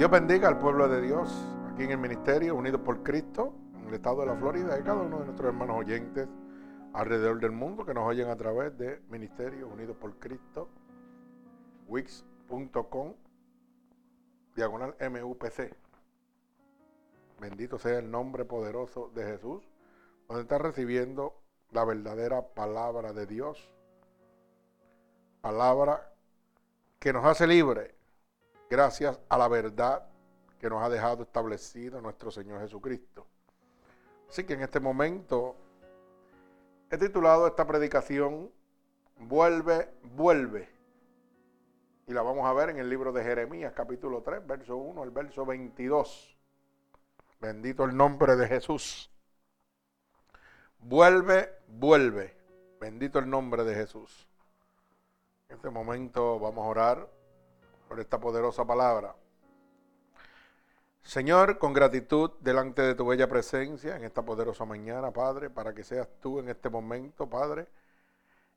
Dios bendiga al pueblo de Dios aquí en el ministerio, unidos por Cristo, en el estado de la Florida, y cada uno de nuestros hermanos oyentes alrededor del mundo que nos oyen a través de Ministerio Unidos por Cristo, wix.com, diagonal MUPC. Bendito sea el nombre poderoso de Jesús, donde está recibiendo la verdadera palabra de Dios. Palabra que nos hace libre gracias a la verdad que nos ha dejado establecido nuestro Señor Jesucristo. Así que en este momento he titulado esta predicación Vuelve, vuelve. Y la vamos a ver en el libro de Jeremías, capítulo 3, verso 1 al verso 22. Bendito el nombre de Jesús. Vuelve, vuelve. Bendito el nombre de Jesús. En este momento vamos a orar por esta poderosa palabra. Señor, con gratitud delante de tu bella presencia en esta poderosa mañana, Padre, para que seas tú en este momento, Padre,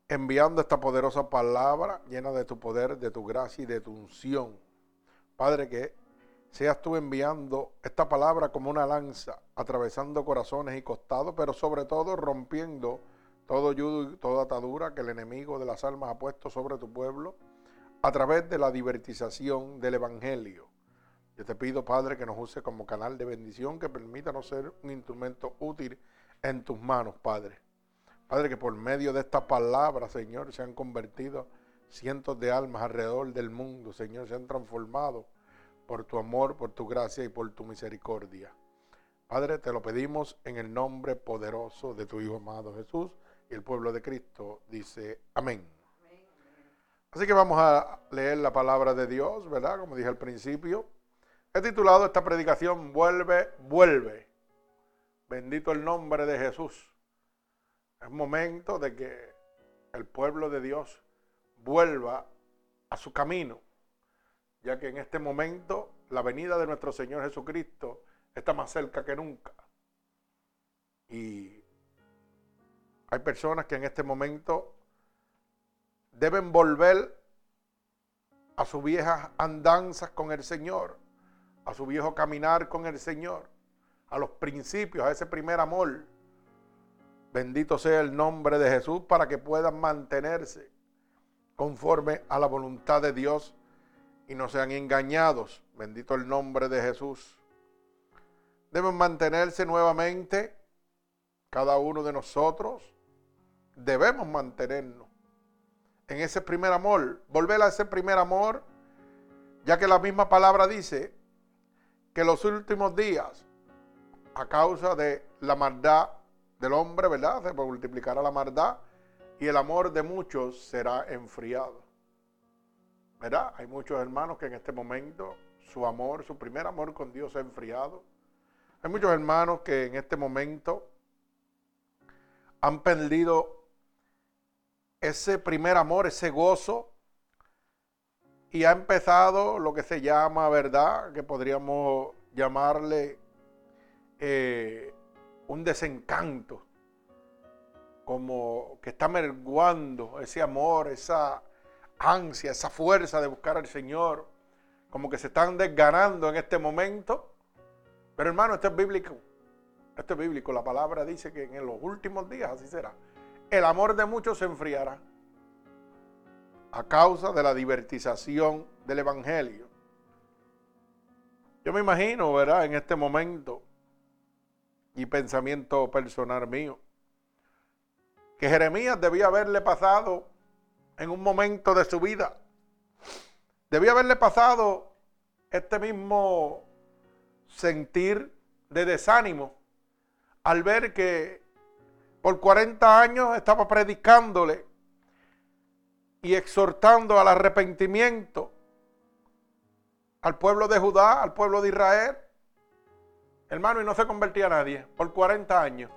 enviando esta poderosa palabra llena de tu poder, de tu gracia y de tu unción. Padre, que seas tú enviando esta palabra como una lanza, atravesando corazones y costados, pero sobre todo rompiendo todo yudo y toda atadura que el enemigo de las almas ha puesto sobre tu pueblo a través de la divertización del Evangelio. Yo te pido, Padre, que nos use como canal de bendición, que permítanos ser un instrumento útil en tus manos, Padre. Padre, que por medio de esta palabra, Señor, se han convertido cientos de almas alrededor del mundo, Señor, se han transformado por tu amor, por tu gracia y por tu misericordia. Padre, te lo pedimos en el nombre poderoso de tu Hijo amado Jesús y el pueblo de Cristo dice amén. Así que vamos a leer la palabra de Dios, ¿verdad? Como dije al principio. He titulado esta predicación Vuelve, vuelve. Bendito el nombre de Jesús. Es momento de que el pueblo de Dios vuelva a su camino ya que en este momento la venida de nuestro Señor Jesucristo está más cerca que nunca. Y hay personas que en este momento deben volver a sus viejas andanzas con el Señor, a su viejo caminar con el Señor, a los principios, a ese primer amor. Bendito sea el nombre de Jesús para que puedan mantenerse conforme a la voluntad de Dios y no sean engañados. Bendito el nombre de Jesús. Deben mantenerse nuevamente cada uno de nosotros. Debemos mantenernos en ese primer amor, volver a ese primer amor, ya que la misma palabra dice que los últimos días, a causa de la maldad del hombre, ¿verdad? Se multiplicará la maldad y el amor de muchos será enfriado. ¿verdad? Hay muchos hermanos que en este momento su amor, su primer amor con Dios se ha enfriado. Hay muchos hermanos que en este momento han perdido ese primer amor, ese gozo, y ha empezado lo que se llama, ¿verdad? Que podríamos llamarle eh, un desencanto, como que está merguando ese amor, esa ansia, esa fuerza de buscar al Señor, como que se están desganando en este momento. Pero hermano, esto es bíblico. Esto es bíblico. La palabra dice que en los últimos días así será. El amor de muchos se enfriará a causa de la divertización del Evangelio. Yo me imagino, ¿verdad? En este momento y pensamiento personal mío, que Jeremías debía haberle pasado en un momento de su vida. Debía haberle pasado este mismo sentir de desánimo al ver que por 40 años estaba predicándole y exhortando al arrepentimiento al pueblo de Judá, al pueblo de Israel. Hermano, y no se convertía a nadie por 40 años.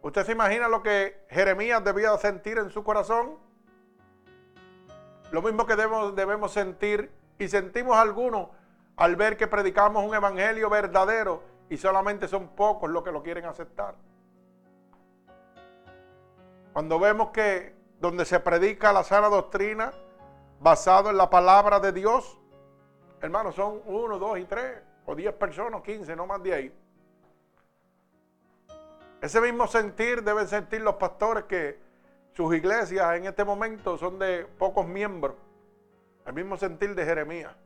¿Usted se imagina lo que Jeremías debía sentir en su corazón? Lo mismo que debemos, debemos sentir y sentimos algunos al ver que predicamos un evangelio verdadero y solamente son pocos los que lo quieren aceptar. Cuando vemos que donde se predica la sana doctrina basado en la palabra de Dios, hermanos, son uno, dos y tres, o diez personas, quince, no más de ahí. Ese mismo sentir deben sentir los pastores que sus iglesias en este momento son de pocos miembros. El mismo sentir de Jeremías,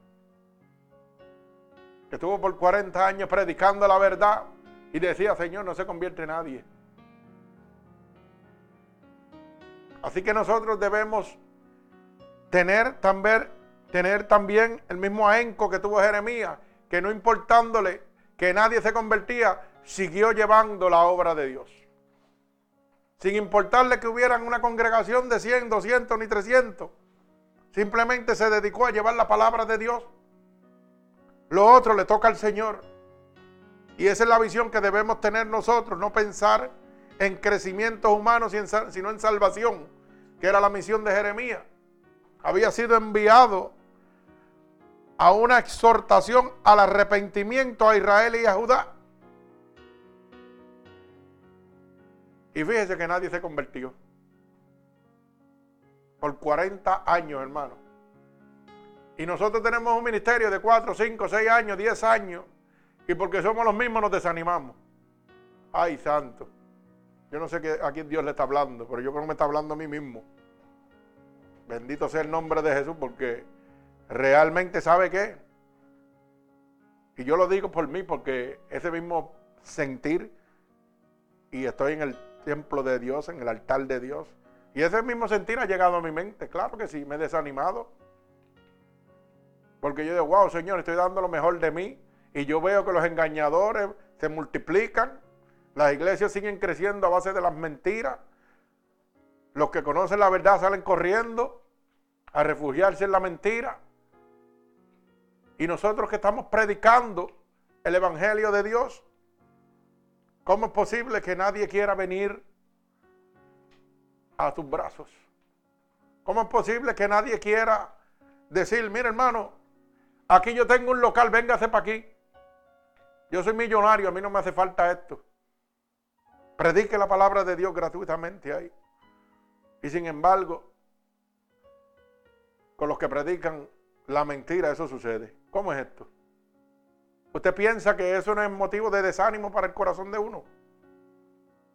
que estuvo por 40 años predicando la verdad y decía, Señor, no se convierte nadie. Así que nosotros debemos tener también, el mismo ahínco que tuvo Jeremías, que no importándole que nadie se convertía, siguió llevando la obra de Dios. Sin importarle que hubieran una congregación de 100, 200 ni 300. Simplemente se dedicó a llevar la palabra de Dios. Lo otro le toca al Señor. Y esa es la visión que debemos tener nosotros, no pensar en crecimientos humanos, sino en salvación, que era la misión de Jeremías. Había sido enviado a una exhortación al arrepentimiento a Israel y a Judá. Y fíjese que nadie se convirtió. Por 40 años, hermano. Y nosotros tenemos un ministerio de 4, 5, 6 años, 10 años. Y porque somos los mismos nos desanimamos. Ay, santo. Yo no sé a quién Dios le está hablando, pero yo creo que me está hablando a mí mismo. Bendito sea el nombre de Jesús porque realmente sabe qué. Y yo lo digo por mí porque ese mismo sentir y estoy en el templo de Dios, en el altar de Dios. Y ese mismo sentir ha llegado a mi mente. Claro que sí, me he desanimado. Porque yo digo, wow, Señor, estoy dando lo mejor de mí. Y yo veo que los engañadores se multiplican. Las iglesias siguen creciendo a base de las mentiras. Los que conocen la verdad salen corriendo a refugiarse en la mentira. Y nosotros que estamos predicando el Evangelio de Dios, ¿Cómo es posible que nadie quiera venir a tus brazos? ¿Cómo es posible que nadie quiera decir, mira hermano, aquí yo tengo un local, véngase para aquí. Yo soy millonario, a mí no me hace falta esto. Predique la palabra de Dios gratuitamente ahí. Y sin embargo, con los que predican la mentira, eso sucede. ¿Cómo es esto? ¿Usted piensa que eso no es motivo de desánimo para el corazón de uno?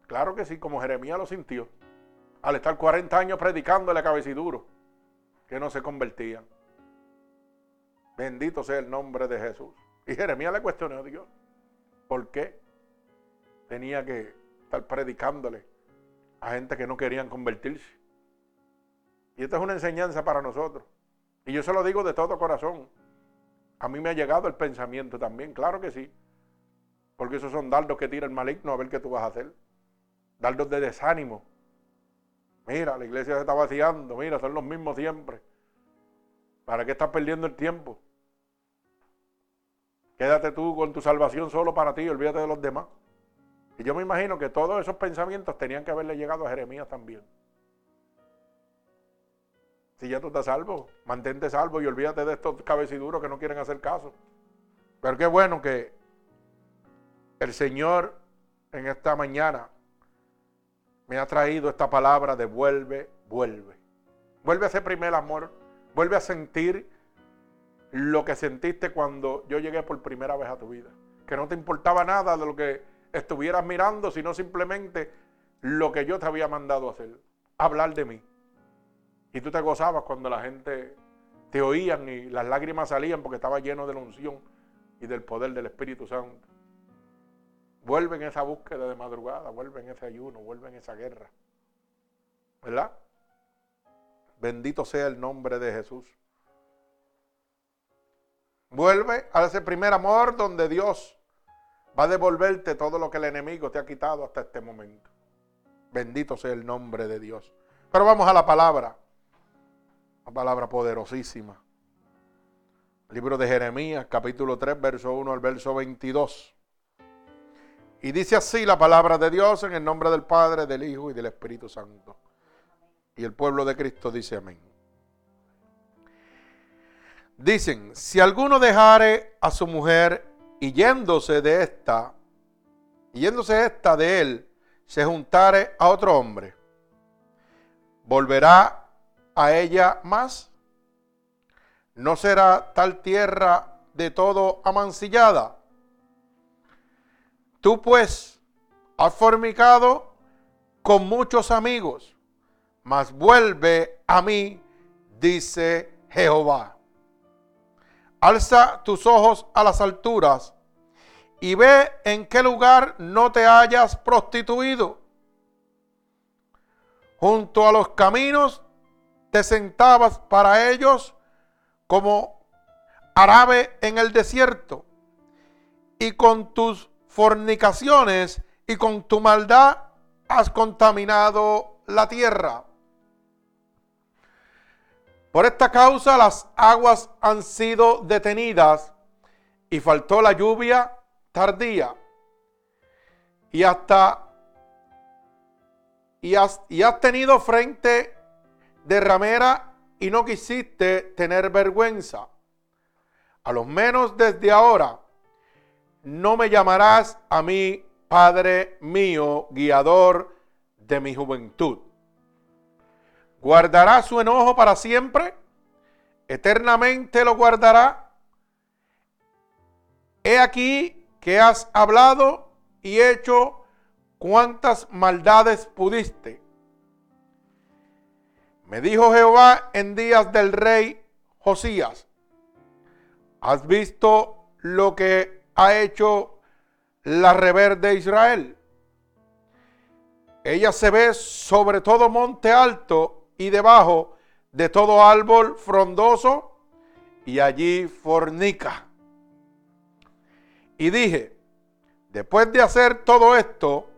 Claro que sí, como Jeremías lo sintió. Al estar 40 años predicándole a cabeciduro, que no se convertían. Bendito sea el nombre de Jesús. Y Jeremías le cuestionó a Dios. ¿Por qué tenía que estar predicándole a gente que no querían convertirse? Y esta es una enseñanza para nosotros. Y yo se lo digo de todo corazón. A mí me ha llegado el pensamiento también, claro que sí. Porque esos son dardos que tira el maligno a ver qué tú vas a hacer. Dardos de desánimo. Mira, la iglesia se está vaciando, mira, son los mismos siempre. ¿Para qué estás perdiendo el tiempo? Quédate tú con tu salvación solo para ti, olvídate de los demás. Y yo me imagino que todos esos pensamientos tenían que haberle llegado a Jeremías también. Si ya tú estás salvo, mantente salvo y olvídate de estos cabeciduros que no quieren hacer caso. Pero qué bueno que el Señor en esta mañana me ha traído esta palabra de vuelve, vuelve. Vuelve a ese primer amor, vuelve a sentir lo que sentiste cuando yo llegué por primera vez a tu vida. Que no te importaba nada de lo que estuvieras mirando, sino simplemente lo que yo te había mandado hacer, hablar de mí. Y tú te gozabas cuando la gente te oían y las lágrimas salían porque estaba lleno de la unción y del poder del Espíritu Santo. Vuelve en esa búsqueda de madrugada, vuelve en ese ayuno, vuelve en esa guerra. ¿Verdad? Bendito sea el nombre de Jesús. Vuelve a ese primer amor donde Dios va a devolverte todo lo que el enemigo te ha quitado hasta este momento. Bendito sea el nombre de Dios. Pero vamos a la palabra. Una palabra poderosísima. Libro de Jeremías, capítulo 3, verso 1 al verso 22. Y dice así la palabra de Dios en el nombre del Padre, del Hijo y del Espíritu Santo. Y el pueblo de Cristo dice amén. Dicen, si alguno dejare a su mujer y yéndose de esta, y yéndose esta de él, se juntare a otro hombre, volverá a ella más? ¿No será tal tierra de todo amancillada. Tú pues has fornicado con muchos amigos, mas vuelve a mí, dice Jehová. Alza tus ojos a las alturas y ve en qué lugar no te hayas prostituido. Junto a los caminos te sentabas para ellos como árabe en el desierto, y con tus fornicaciones y con tu maldad has contaminado la tierra. Por esta causa las aguas han sido detenidas y faltó la lluvia tardía. Y hasta y has, y has tenido frente de ramera y no quisiste tener vergüenza. A lo menos desde ahora no me llamarás a mí Padre mío, guiador de mi juventud. ¿Guardará su enojo para siempre? ¿Eternamente lo guardará? He aquí que has hablado y hecho cuantas maldades pudiste. Me dijo Jehová en días del rey Josías, ¿has visto lo que ha hecho la rebelde Israel? Ella se ve sobre todo monte alto y debajo de todo árbol frondoso, y allí fornica. Y dije, después de hacer todo esto,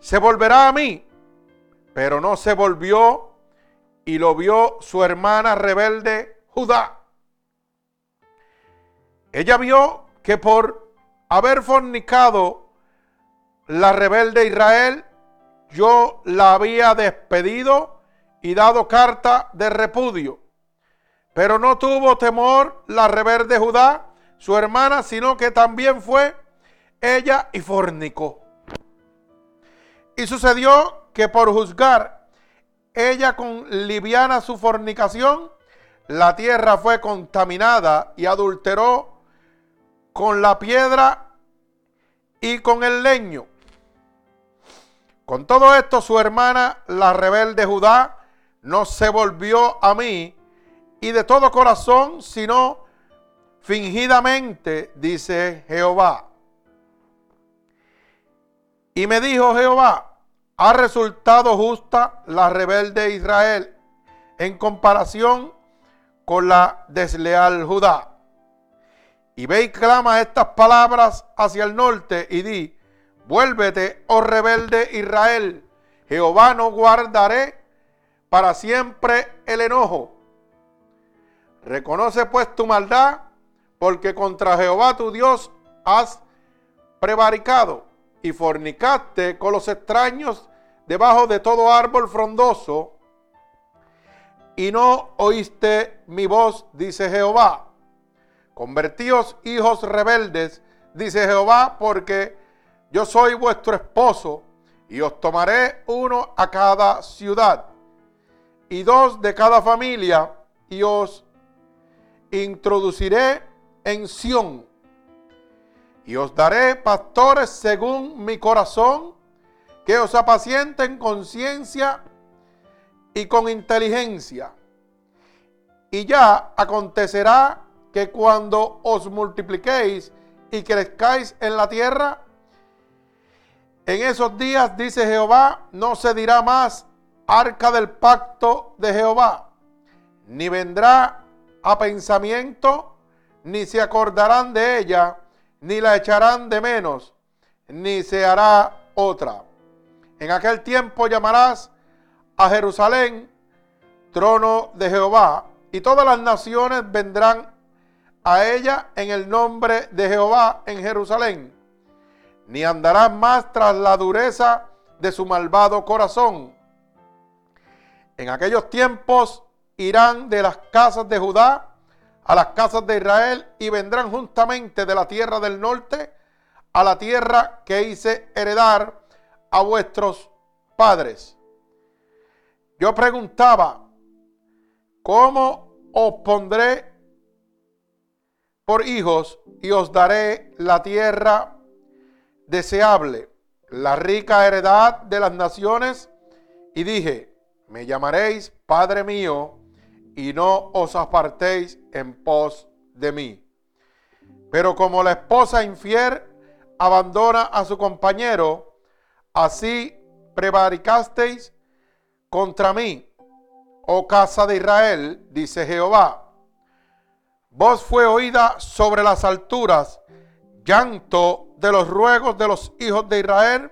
se volverá a mí, pero no se volvió y lo vio su hermana rebelde Judá. Ella vio que por haber fornicado la rebelde Israel, yo la había despedido y dado carta de repudio. Pero no tuvo temor la rebelde Judá, su hermana, sino que también fue ella y fornicó. Y sucedió que por juzgar ella con liviana su fornicación, la tierra fue contaminada y adulteró con la piedra y con el leño. Con todo esto su hermana, la rebelde Judá, no se volvió a mí y de todo corazón, sino fingidamente, dice Jehová. Y me dijo Jehová, ha resultado justa la rebelde Israel en comparación con la desleal Judá. Y ve y clama estas palabras hacia el norte y di, vuélvete, oh rebelde Israel, Jehová no guardaré para siempre el enojo. Reconoce pues tu maldad, porque contra Jehová tu Dios has prevaricado y fornicaste con los extraños debajo de todo árbol frondoso, y no oíste mi voz, dice Jehová. Convertíos hijos rebeldes, dice Jehová, porque yo soy vuestro esposo, y os tomaré uno a cada ciudad y dos de cada familia, y os introduciré en Sión. Y os daré pastores según mi corazón, que os apacienten con ciencia y con inteligencia. Y ya acontecerá que cuando os multipliquéis y crezcáis en la tierra, en esos días, dice Jehová, no se dirá más arca del pacto de Jehová, ni vendrá a pensamiento, ni se acordarán de ella, ni la echarán de menos, ni se hará otra. En aquel tiempo llamarás a Jerusalén trono de Jehová, y todas las naciones vendrán a ella en el nombre de Jehová en Jerusalén. Ni andarán más tras la dureza de su malvado corazón en aquellos tiempos irán de las casas de Judá a las casas de Israel y vendrán juntamente de la tierra del norte a la tierra que hice heredar a vuestros padres. Yo preguntaba, ¿cómo os pondré por hijos y os daré la tierra deseable, la rica heredad de las naciones. Y dije, me llamaréis Padre mío, y no os apartéis en pos de mí. Pero como la esposa infiel abandona a su compañero, así prevaricasteis contra mí, oh casa de Israel, dice Jehová. Voz fue oída sobre las alturas, llanto de los ruegos de los hijos de Israel,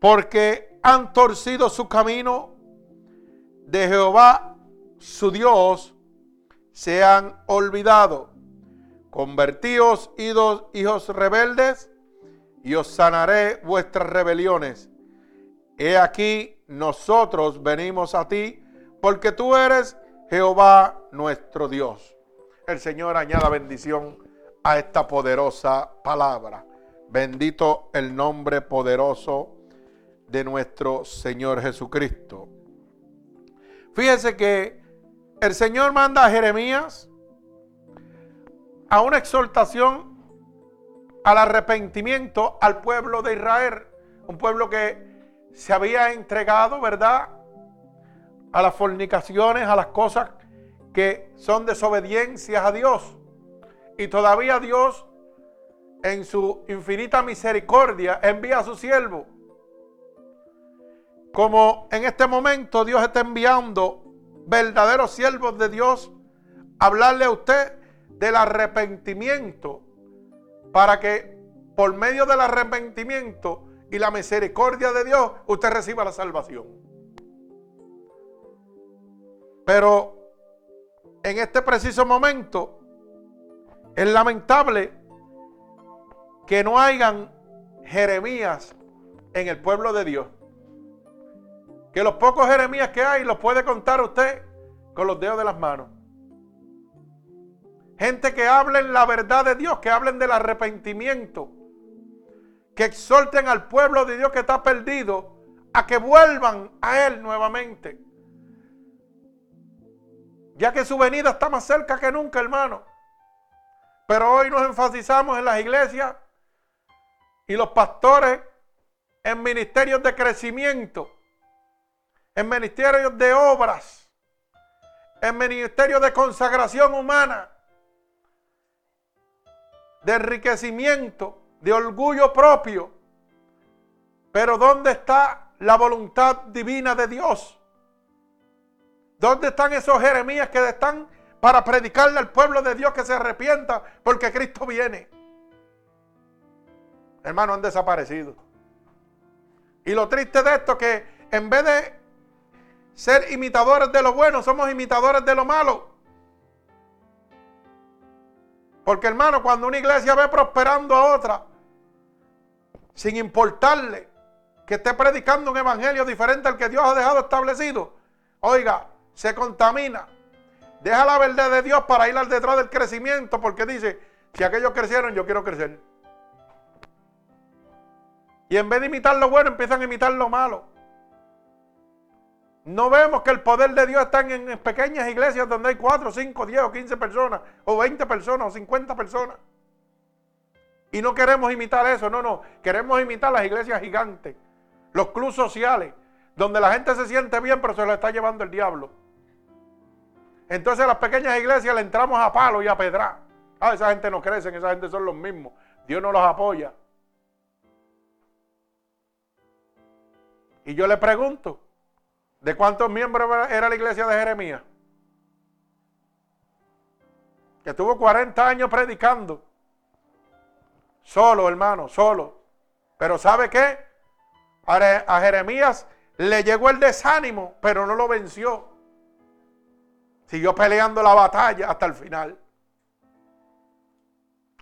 porque han torcido su camino de Jehová, su Dios, se han olvidado. Convertíos, hijos rebeldes, y os sanaré vuestras rebeliones. He aquí, nosotros venimos a ti, porque tú eres Jehová nuestro Dios. El Señor añada bendición a esta poderosa palabra. Bendito el nombre poderoso de nuestro Señor Jesucristo. Fíjese que el Señor manda a Jeremías a una exhortación al arrepentimiento al pueblo de Israel, un pueblo que se había entregado, ¿verdad? A las fornicaciones, a las cosas que son desobediencias a Dios. Y todavía Dios, en su infinita misericordia, envía a su siervo como en este momento Dios está enviando verdaderos siervos de Dios a hablarle a usted del arrepentimiento para que por medio del arrepentimiento y la misericordia de Dios usted reciba la salvación. Pero en este preciso momento es lamentable que no hayan Jeremías en el pueblo de Dios que los pocos Jeremías que hay los puede contar usted con los dedos de las manos. Gente que hablen la verdad de Dios, que hablen del arrepentimiento, que exhorten al pueblo de Dios que está perdido a que vuelvan a Él nuevamente. Ya que su venida está más cerca que nunca, hermano. Pero hoy nos enfatizamos en las iglesias y los pastores en ministerios de crecimiento en ministerios de obras, en ministerios de consagración humana, de enriquecimiento, de orgullo propio. Pero ¿dónde está la voluntad divina de Dios? ¿Dónde están esos Jeremías que están para predicarle al pueblo de Dios que se arrepienta porque Cristo viene? Hermanos, han desaparecido. Y lo triste de esto es que en vez de ser imitadores de lo bueno, somos imitadores de lo malo. Porque hermano, cuando una iglesia ve prosperando a otra, sin importarle que esté predicando un evangelio diferente al que Dios ha dejado establecido, oiga, se contamina. Deja la verdad de Dios para ir al detrás del crecimiento, porque dice, si aquellos crecieron, yo quiero crecer. Y en vez de imitar lo bueno, empiezan a imitar lo malo. No vemos que el poder de Dios está en pequeñas iglesias donde hay 4, 5, 10 o 15 personas, o 20 personas, o 50 personas. Y no queremos imitar eso, no, no. Queremos imitar las iglesias gigantes, los clubes sociales, donde la gente se siente bien, pero se lo está llevando el diablo. Entonces a las pequeñas iglesias le entramos a palo y a pedra. Ah, esa gente no crece, esa gente son los mismos. Dios no los apoya. Y yo le pregunto, ¿De cuántos miembros era la iglesia de Jeremías? Que tuvo 40 años predicando. Solo, hermano, solo. Pero ¿sabe qué? A Jeremías le llegó el desánimo, pero no lo venció. Siguió peleando la batalla hasta el final.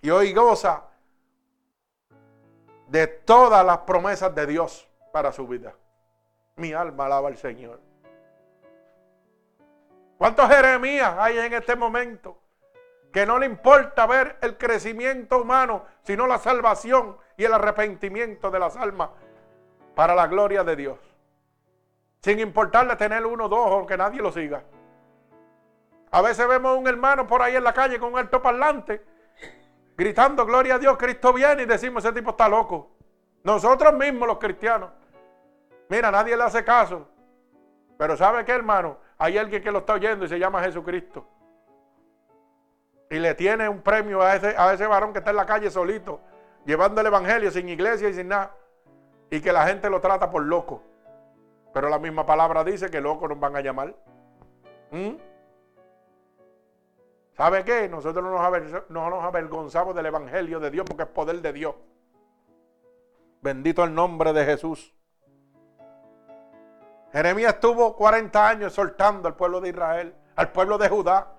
Y hoy goza de todas las promesas de Dios para su vida. Mi alma alaba al Señor. ¿Cuántos Jeremías hay en este momento? Que no le importa ver el crecimiento humano, sino la salvación y el arrepentimiento de las almas para la gloria de Dios. Sin importarle tener uno, dos o que nadie lo siga. A veces vemos a un hermano por ahí en la calle con un alto parlante, gritando, gloria a Dios, Cristo viene, y decimos, ese tipo está loco. Nosotros mismos los cristianos. Mira, nadie le hace caso. Pero ¿sabe qué, hermano? Hay alguien que lo está oyendo y se llama Jesucristo. Y le tiene un premio a ese, a ese varón que está en la calle solito, llevando el evangelio sin iglesia y sin nada. Y que la gente lo trata por loco. Pero la misma palabra dice que locos nos van a llamar. ¿Mm? ¿Sabe qué? Nosotros no nos avergonzamos del evangelio de Dios porque es poder de Dios. Bendito el nombre de Jesús. Jeremías estuvo 40 años soltando al pueblo de Israel, al pueblo de Judá,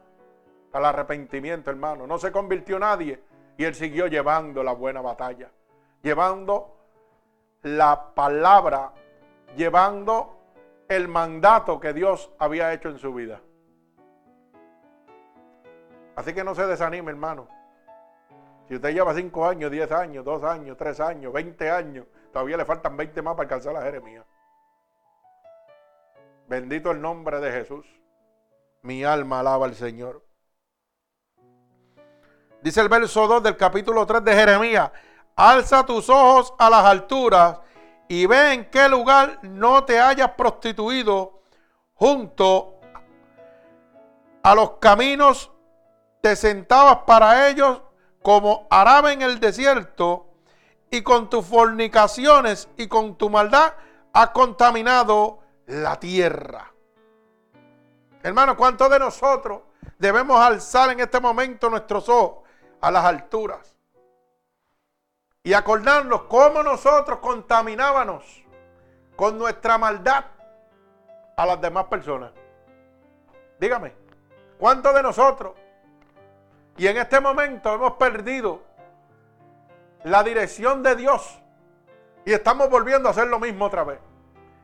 al arrepentimiento, hermano. No se convirtió nadie y él siguió llevando la buena batalla, llevando la palabra, llevando el mandato que Dios había hecho en su vida. Así que no se desanime, hermano. Si usted lleva 5 años, 10 años, 2 años, 3 años, 20 años, todavía le faltan 20 más para alcanzar a Jeremías. Bendito el nombre de Jesús. Mi alma alaba al Señor. Dice el verso 2 del capítulo 3 de Jeremías. Alza tus ojos a las alturas y ve en qué lugar no te hayas prostituido junto a los caminos. Te sentabas para ellos como árabe en el desierto y con tus fornicaciones y con tu maldad has contaminado la tierra. Hermano, ¿cuántos de nosotros debemos alzar en este momento nuestros ojos a las alturas? Y acordarnos cómo nosotros contaminábamos con nuestra maldad a las demás personas. Dígame, ¿cuántos de nosotros? Y en este momento hemos perdido la dirección de Dios y estamos volviendo a hacer lo mismo otra vez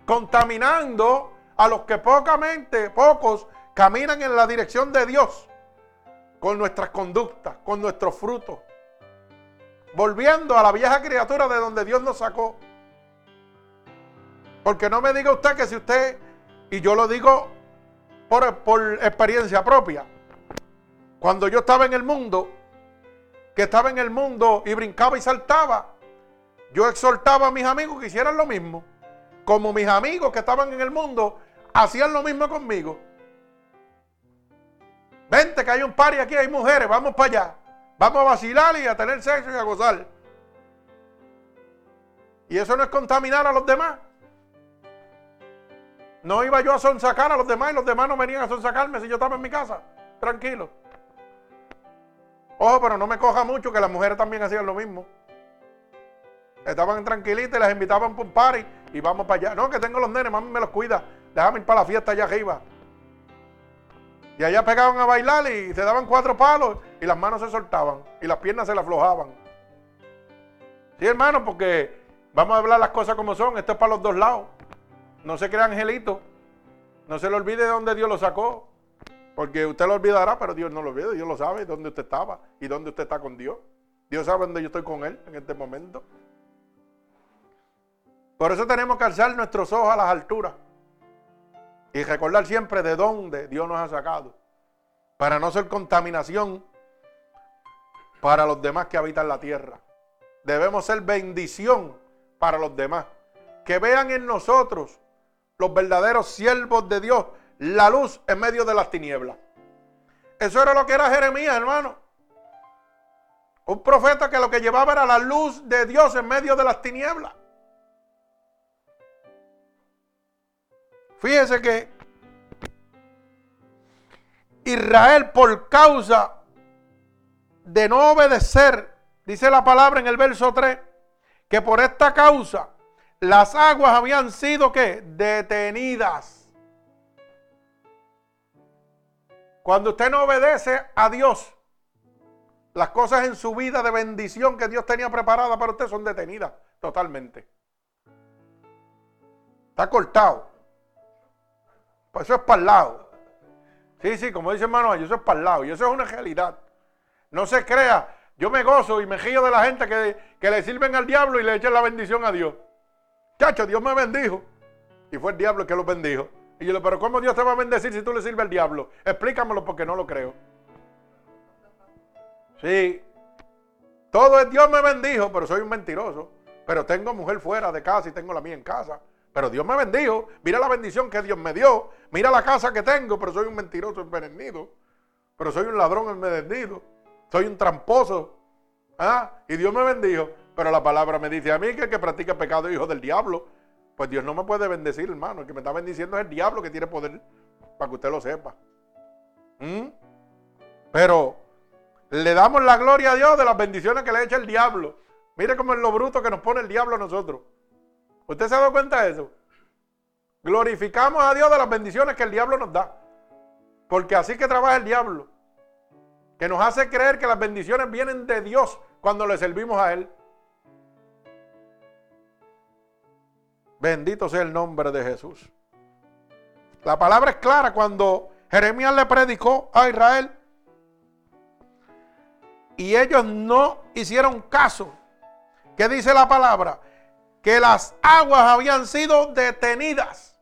contaminando a los que pocamente, pocos caminan en la dirección de Dios con nuestras conductas, con nuestros frutos. Volviendo a la vieja criatura de donde Dios nos sacó. Porque no me diga usted que si usted, y yo lo digo por, por experiencia propia, cuando yo estaba en el mundo, que estaba en el mundo y brincaba y saltaba, yo exhortaba a mis amigos que hicieran lo mismo como mis amigos que estaban en el mundo hacían lo mismo conmigo. Vente que hay un par y aquí hay mujeres, vamos para allá. Vamos a vacilar y a tener sexo y a gozar. Y eso no es contaminar a los demás. No iba yo a sonsacar a los demás y los demás no venían a sonsacarme si yo estaba en mi casa. Tranquilo. Ojo, pero no me coja mucho que las mujeres también hacían lo mismo. Estaban tranquilitas y las invitaban por un party y vamos para allá. No, que tengo los nenes, mami me los cuida. Déjame ir para la fiesta allá arriba. Y allá pegaban a bailar y se daban cuatro palos y las manos se soltaban y las piernas se le aflojaban. Sí, hermano, porque vamos a hablar las cosas como son. Esto es para los dos lados. No se crea angelito. No se le olvide de dónde Dios lo sacó. Porque usted lo olvidará, pero Dios no lo olvida. Dios lo sabe dónde usted estaba y dónde usted está con Dios. Dios sabe dónde yo estoy con Él en este momento. Por eso tenemos que alzar nuestros ojos a las alturas y recordar siempre de dónde Dios nos ha sacado, para no ser contaminación para los demás que habitan la tierra. Debemos ser bendición para los demás, que vean en nosotros los verdaderos siervos de Dios, la luz en medio de las tinieblas. Eso era lo que era Jeremías, hermano. Un profeta que lo que llevaba era la luz de Dios en medio de las tinieblas. Fíjese que Israel por causa de no obedecer, dice la palabra en el verso 3, que por esta causa las aguas habían sido detenidas. Cuando usted no obedece a Dios, las cosas en su vida de bendición que Dios tenía preparada para usted son detenidas totalmente. Está cortado. Pues eso es para el lado. Sí, sí, como dice hermano, eso es para el lado. Y eso es una realidad. No se crea. Yo me gozo y me río de la gente que, le sirven al diablo y le echan la bendición a Dios. Chacho, Dios me bendijo. Y fue el diablo que los bendijo. Y yo le pero ¿cómo Dios te va a bendecir si tú le sirves al diablo? Explícamelo porque no lo creo. Sí. Todo es Dios me bendijo, pero soy un mentiroso. Pero tengo mujer fuera de casa y tengo la mía en casa. Pero Dios me bendijo. Mira la bendición que Dios me dio. Mira la casa que tengo, pero soy un mentiroso envenenido. Pero soy un ladrón envenenido. Soy un tramposo. ¿Ah? Y Dios me bendijo. Pero la palabra me dice a mí que el que practica pecado es hijo del diablo. Pues Dios no me puede bendecir, hermano. El que me está bendiciendo es el diablo que tiene poder, para que usted lo sepa. ¿Mm? Pero le damos la gloria a Dios de las bendiciones que le echa el diablo. Mire cómo es lo bruto que nos pone el diablo a nosotros. ¿Usted se ha dado cuenta de eso? Glorificamos a Dios de las bendiciones que el diablo nos da. Porque así que trabaja el diablo. Que nos hace creer que las bendiciones vienen de Dios cuando le servimos a Él. Bendito sea el nombre de Jesús. La palabra es clara cuando Jeremías le predicó a Israel y ellos no hicieron caso. ¿Qué dice la palabra? Que las aguas habían sido detenidas.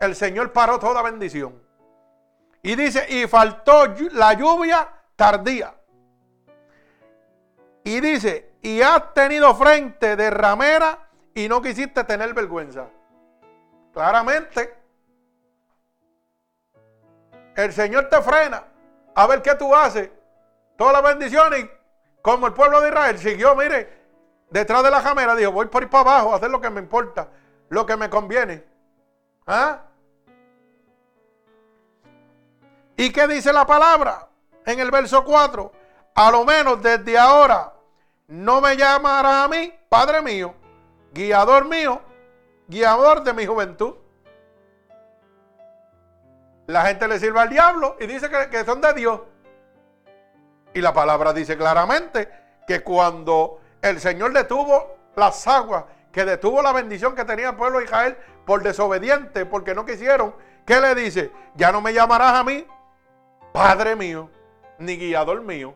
El Señor paró toda bendición. Y dice, y faltó la lluvia tardía. Y dice, y has tenido frente de ramera y no quisiste tener vergüenza. Claramente, el Señor te frena a ver qué tú haces. Todas las bendiciones, como el pueblo de Israel siguió, mire, detrás de la ramera, dijo, voy por ir para abajo a hacer lo que me importa, lo que me conviene. ¿Ah? ¿Y qué dice la palabra en el verso 4? A lo menos desde ahora no me llamarás a mí, Padre mío, guiador mío, guiador de mi juventud. La gente le sirve al diablo y dice que, son de Dios. Y la palabra dice claramente que cuando el Señor detuvo las aguas, que detuvo la bendición que tenía el pueblo de Israel por desobediente, porque no quisieron, ¿qué le dice? Ya no me llamarás a mí, Padre mío, ni guiador mío,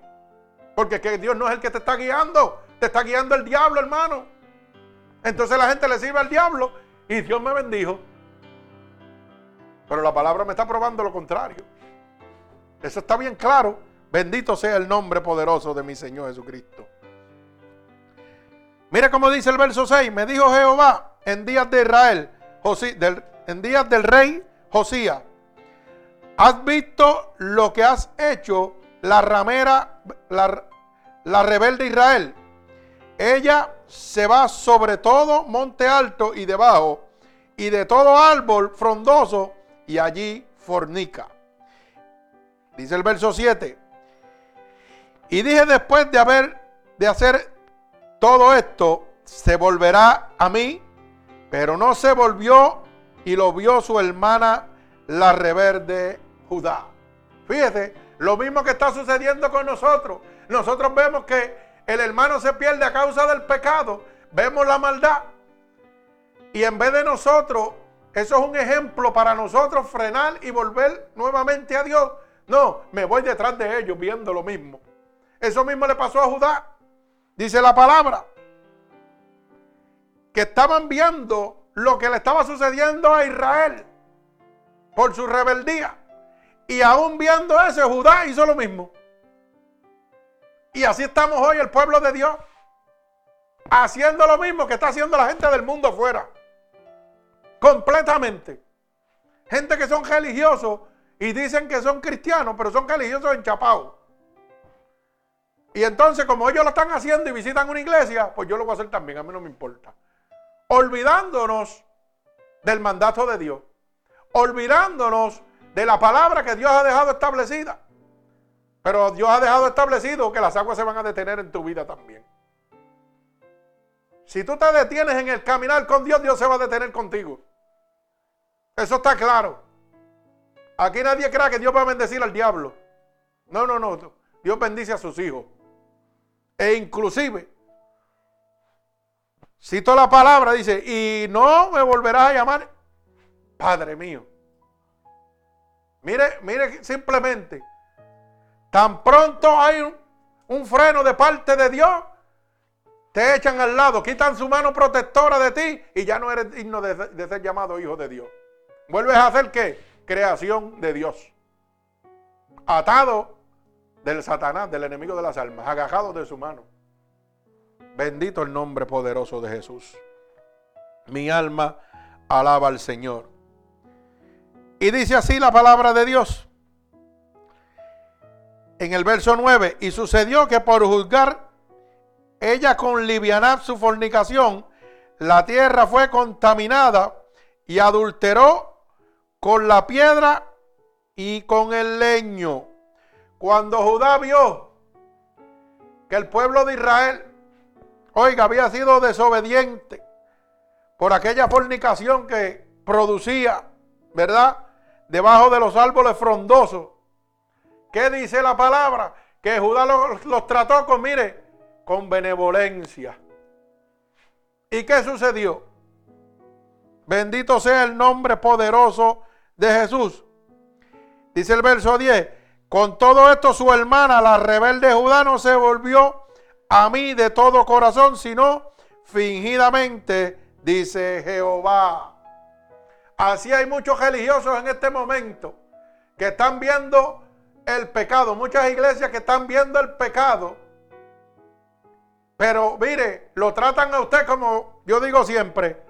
porque que Dios no es el que te está guiando, te está guiando el diablo, hermano. Entonces la gente le sirve al diablo y Dios me bendijo. Pero la palabra me está probando lo contrario. Eso está bien claro. Bendito sea el nombre poderoso de mi Señor Jesucristo. Mira cómo dice el verso 6. Me dijo Jehová en días de Israel, en días del rey Josías. ¿Has visto lo que has hecho la ramera, la, la rebelde Israel. Ella se va sobre todo monte alto y debajo, y de todo árbol frondoso, y allí fornica. Dice el verso 7. Y dije después de haber de hacer todo esto, se volverá a mí, pero no se volvió y lo vio su hermana la rebelde Judá. Fíjese, lo mismo que está sucediendo con nosotros. Nosotros vemos que el hermano se pierde a causa del pecado. Vemos la maldad. Y en vez de nosotros, eso es un ejemplo para nosotros frenar y volver nuevamente a Dios. No, me voy detrás de ellos viendo lo mismo. Eso mismo le pasó a Judá. Dice la palabra. Que estaban viendo lo que le estaba sucediendo a Israel por su rebeldía. Y aún viendo eso, Judá hizo lo mismo. Y así estamos hoy el pueblo de Dios. Haciendo lo mismo que está haciendo la gente del mundo afuera. Completamente. Gente que son religiosos y dicen que son cristianos, pero son religiosos enchapados. Y entonces, como ellos lo están haciendo y visitan una iglesia, pues yo lo voy a hacer también, a mí no me importa. Olvidándonos del mandato de Dios. Olvidándonos de la palabra que Dios ha dejado establecida. Pero Dios ha dejado establecido que las aguas se van a detener en tu vida también. Si tú te detienes en el caminar con Dios, Dios se va a detener contigo. Eso está claro. Aquí nadie cree que Dios va a bendecir al diablo. No, no, no. Dios bendice a sus hijos. E inclusive, cito la palabra, dice, y no me volverás a llamar Padre mío. Mire, mire simplemente, tan pronto hay un, freno de parte de Dios, te echan al lado, quitan su mano protectora de ti y ya no eres digno de, de ser llamado hijo de Dios. Vuelves a hacer qué? Creación de Dios. Atado del Satanás, del enemigo de las almas, agajado de su mano. Bendito el nombre poderoso de Jesús. Mi alma alaba al Señor. Y dice así la palabra de Dios. En el verso 9, y sucedió que por juzgar ella con livianad su fornicación, la tierra fue contaminada y adulteró con la piedra y con el leño. Cuando Judá vio que el pueblo de Israel, oiga, había sido desobediente por aquella fornicación que producía, ¿verdad? Debajo de los árboles frondosos. ¿Qué dice la palabra? Que Judá los, los trató con, mire, con benevolencia. ¿Y qué sucedió? Bendito sea el nombre poderoso de Jesús. Dice el verso 10, con todo esto su hermana, la rebelde Judá, no se volvió a mí de todo corazón, sino fingidamente, dice Jehová. Así hay muchos religiosos en este momento que están viendo el pecado, muchas iglesias que están viendo el pecado. Pero mire, lo tratan a usted como yo digo siempre,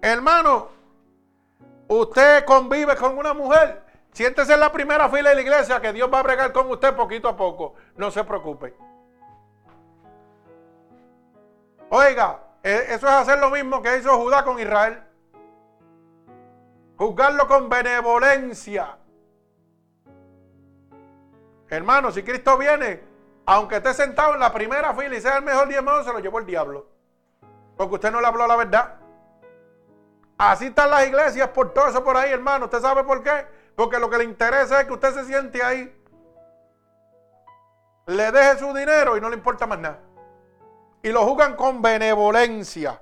hermano, usted convive con una mujer, siéntese en la primera fila de la iglesia que Dios va a bregar con usted poquito a poco, no se preocupe. Oiga, e, eso es hacer lo mismo que hizo Judá con Israel. Juzgarlo con benevolencia. Hermano, si Cristo viene, aunque esté sentado en la primera fila y sea el mejor diezmado, se lo llevó el diablo. Porque usted no le habló la verdad. Así están las iglesias por todo eso por ahí, hermano. ¿Usted sabe por qué? Porque lo que le interesa es que usted se siente ahí. Le deje su dinero y no le importa más nada. Y lo juzgan con benevolencia.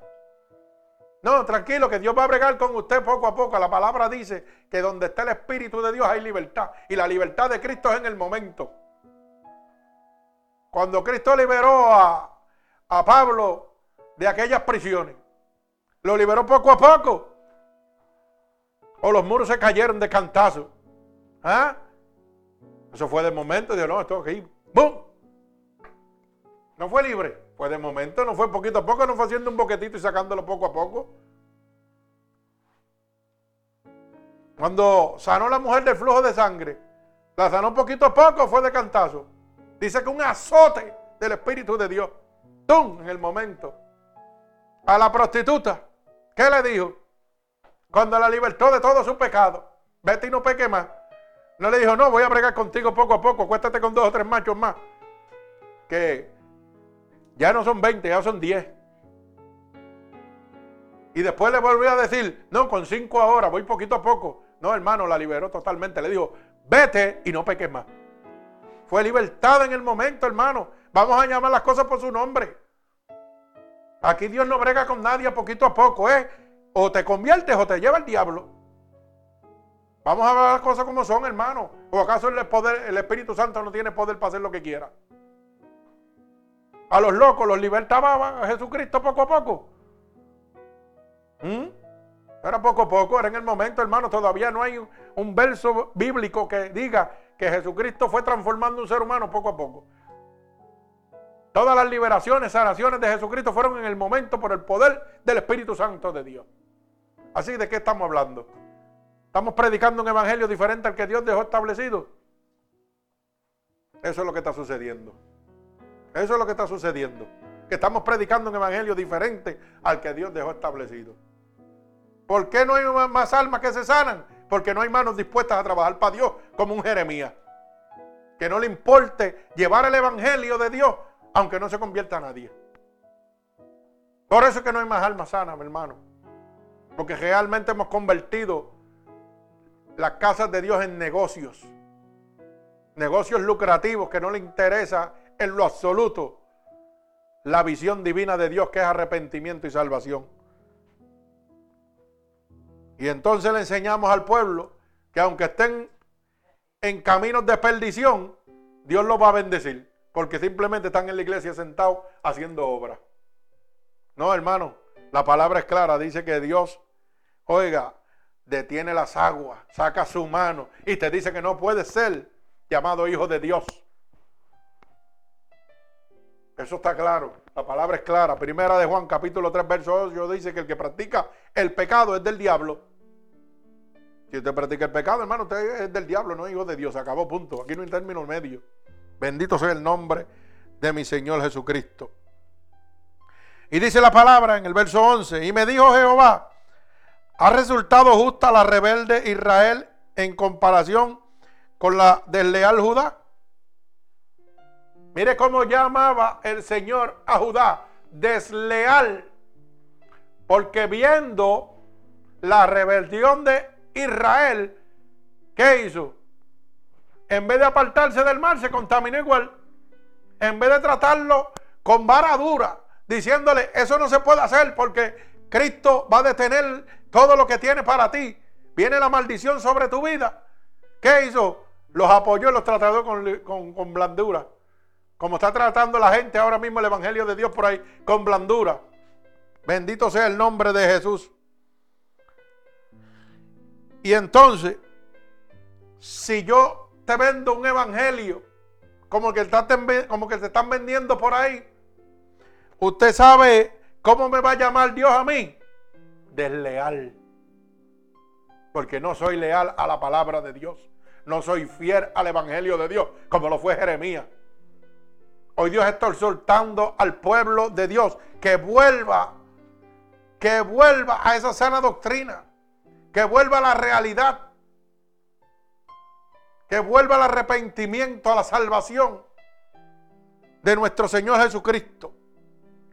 No, tranquilo, que Dios va a bregar con usted poco a poco. La palabra dice que donde está el Espíritu de Dios hay libertad. Y la libertad de Cristo es en el momento. Cuando Cristo liberó a, Pablo de aquellas prisiones, lo liberó poco a poco. O los muros se cayeron de cantazo. ¿Ah? Eso fue de momento. Dios, no, esto aquí. ¡Bum! No fue libre. Fue de momento, no fue poquito a poco, no fue haciendo un boquetito y sacándolo poco a poco. Cuando sanó la mujer del flujo de sangre, la sanó poquito a poco, fue de cantazo. Dice que un azote del Espíritu de Dios. ¡Tum! En el momento. A la prostituta. ¿Qué le dijo? Cuando la libertó de todo su pecado. Vete y no peque más. No le dijo, no, voy a bregar contigo poco a poco. Cuéstate con dos o tres machos más. Que ya no son 20, ya son 10. Y después le volvió a decir, no, con cinco ahora, voy poquito a poco. No, hermano, la liberó totalmente. Le dijo, vete y no peques más. Fue libertad en el momento, hermano. Vamos a llamar las cosas por su nombre. Aquí Dios no brega con nadie poquito a poco, ¿eh? O te conviertes o te lleva el diablo. Vamos a ver las cosas como son, hermano. ¿O acaso el, poder, el Espíritu Santo no tiene poder para hacer lo que quiera? A los locos los libertaba a Jesucristo poco a poco. ¿Mm? Era poco a poco, era en el momento, hermano. Todavía no hay un verso bíblico que diga que Jesucristo fue transformando un ser humano poco a poco. Todas las liberaciones, sanaciones de Jesucristo fueron en el momento por el poder del Espíritu Santo de Dios. Así de qué estamos hablando. Estamos predicando un evangelio diferente al que Dios dejó establecido. Eso es lo que está sucediendo. Eso es lo que está sucediendo. Que estamos predicando un evangelio diferente al que Dios dejó establecido. ¿Por qué no hay más almas que se sanan? porque no hay manos dispuestas a trabajar para Dios como un Jeremías. Que no le importe llevar el Evangelio de Dios, aunque no se convierta a nadie. Por eso es que no hay más almas sanas, mi hermano. Porque realmente hemos convertido las casas de Dios en negocios. Negocios lucrativos que no le interesa en lo absoluto la visión divina de Dios que es arrepentimiento y salvación. Y entonces le enseñamos al pueblo que aunque estén en caminos de perdición, Dios los va a bendecir. Porque simplemente están en la iglesia sentados haciendo obra. No, hermano, la palabra es clara, dice que Dios, oiga, detiene las aguas, saca su mano y te dice que no puede ser llamado hijo de Dios. Eso está claro. La palabra es clara. Primera de Juan, capítulo 3, verso 8, dice que el que practica el pecado es del diablo. Si usted practica el pecado, hermano, usted es del diablo, no hijo de Dios. Acabó, punto. Aquí no hay término medio. Bendito sea el nombre de mi Señor Jesucristo. Y dice la palabra en el verso 11, y me dijo Jehová, ¿ha resultado justa la rebelde Israel en comparación con la desleal Judá? Mire cómo llamaba el Señor a Judá, desleal, porque viendo la rebelión de Israel, ¿qué hizo? En vez de apartarse del mal, se contaminó igual. En vez de tratarlo con vara dura, diciéndole, eso no se puede hacer porque Cristo va a detener todo lo que tiene para ti. Viene la maldición sobre tu vida. ¿Qué hizo? Los apoyó y los trató con, con blandura. Como está tratando la gente ahora mismo el Evangelio de Dios por ahí, con blandura. Bendito sea el nombre de Jesús. Y entonces, si yo te vendo un evangelio como que, como que te están vendiendo por ahí, Usted sabe cómo me va a llamar Dios a mí. Desleal. Porque no soy leal a la palabra de Dios. No soy fiel al evangelio de Dios, como lo fue Jeremías. Hoy Dios está exhortando al pueblo de Dios que vuelva, que vuelva a esa sana doctrina, que vuelva a la realidad, que vuelva al arrepentimiento, a la salvación de nuestro Señor Jesucristo.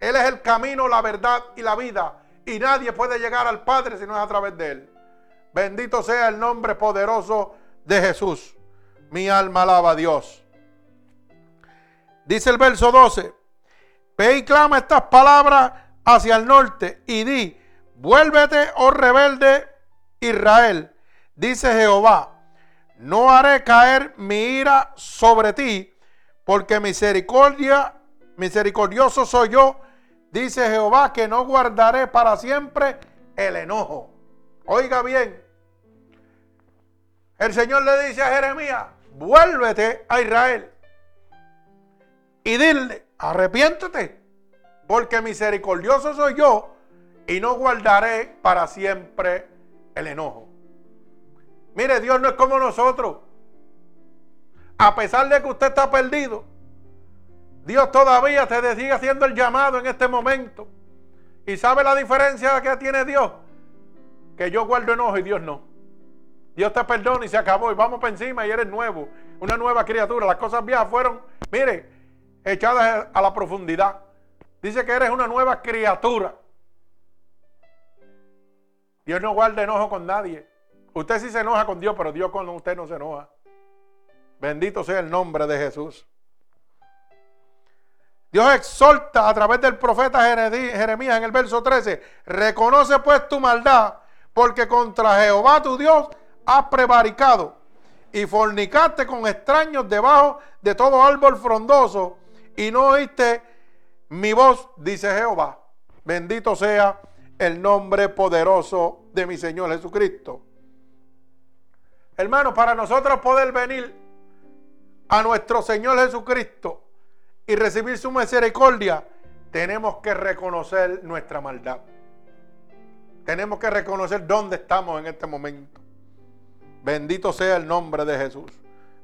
Él es el camino, la verdad y la vida. Y nadie puede llegar al Padre si no es a través de Él. Bendito sea el nombre poderoso de Jesús. Mi alma alaba a Dios. Dice el verso 12. Ve y clama estas palabras hacia el norte y di, vuélvete, oh rebelde Israel. Dice Jehová, no haré caer mi ira sobre ti, porque misericordia, misericordioso soy yo Dice Jehová que no guardaré para siempre el enojo. Oiga bien. El Señor le dice a Jeremías, vuélvete a Israel y dile, arrepiéntete, porque misericordioso soy yo y no guardaré para siempre el enojo. Mire, Dios no es como nosotros. A pesar de que usted está perdido, Dios todavía te sigue haciendo el llamado en este momento. ¿Y sabe la diferencia que tiene Dios? Que yo guardo enojo y Dios no. Dios te perdona y se acabó. Y vamos para encima y eres nuevo. Una nueva criatura. Las cosas viejas fueron, mire, echadas a la profundidad. Dice que eres una nueva criatura. Dios no guarda enojo con nadie. Usted sí se enoja con Dios, pero Dios con usted no se enoja. Bendito sea el nombre de Jesús. Dios exhorta a través del profeta Jeremías en el verso 13, reconoce pues tu maldad, porque contra Jehová tu Dios has prevaricado y fornicaste con extraños debajo de todo árbol frondoso y no oíste mi voz, dice Jehová. Bendito sea el nombre poderoso de mi Señor Jesucristo. Hermanos, para nosotros poder venir a nuestro Señor Jesucristo, y recibir su misericordia, tenemos que reconocer nuestra maldad. Tenemos que reconocer dónde estamos en este momento. Bendito sea el nombre de Jesús.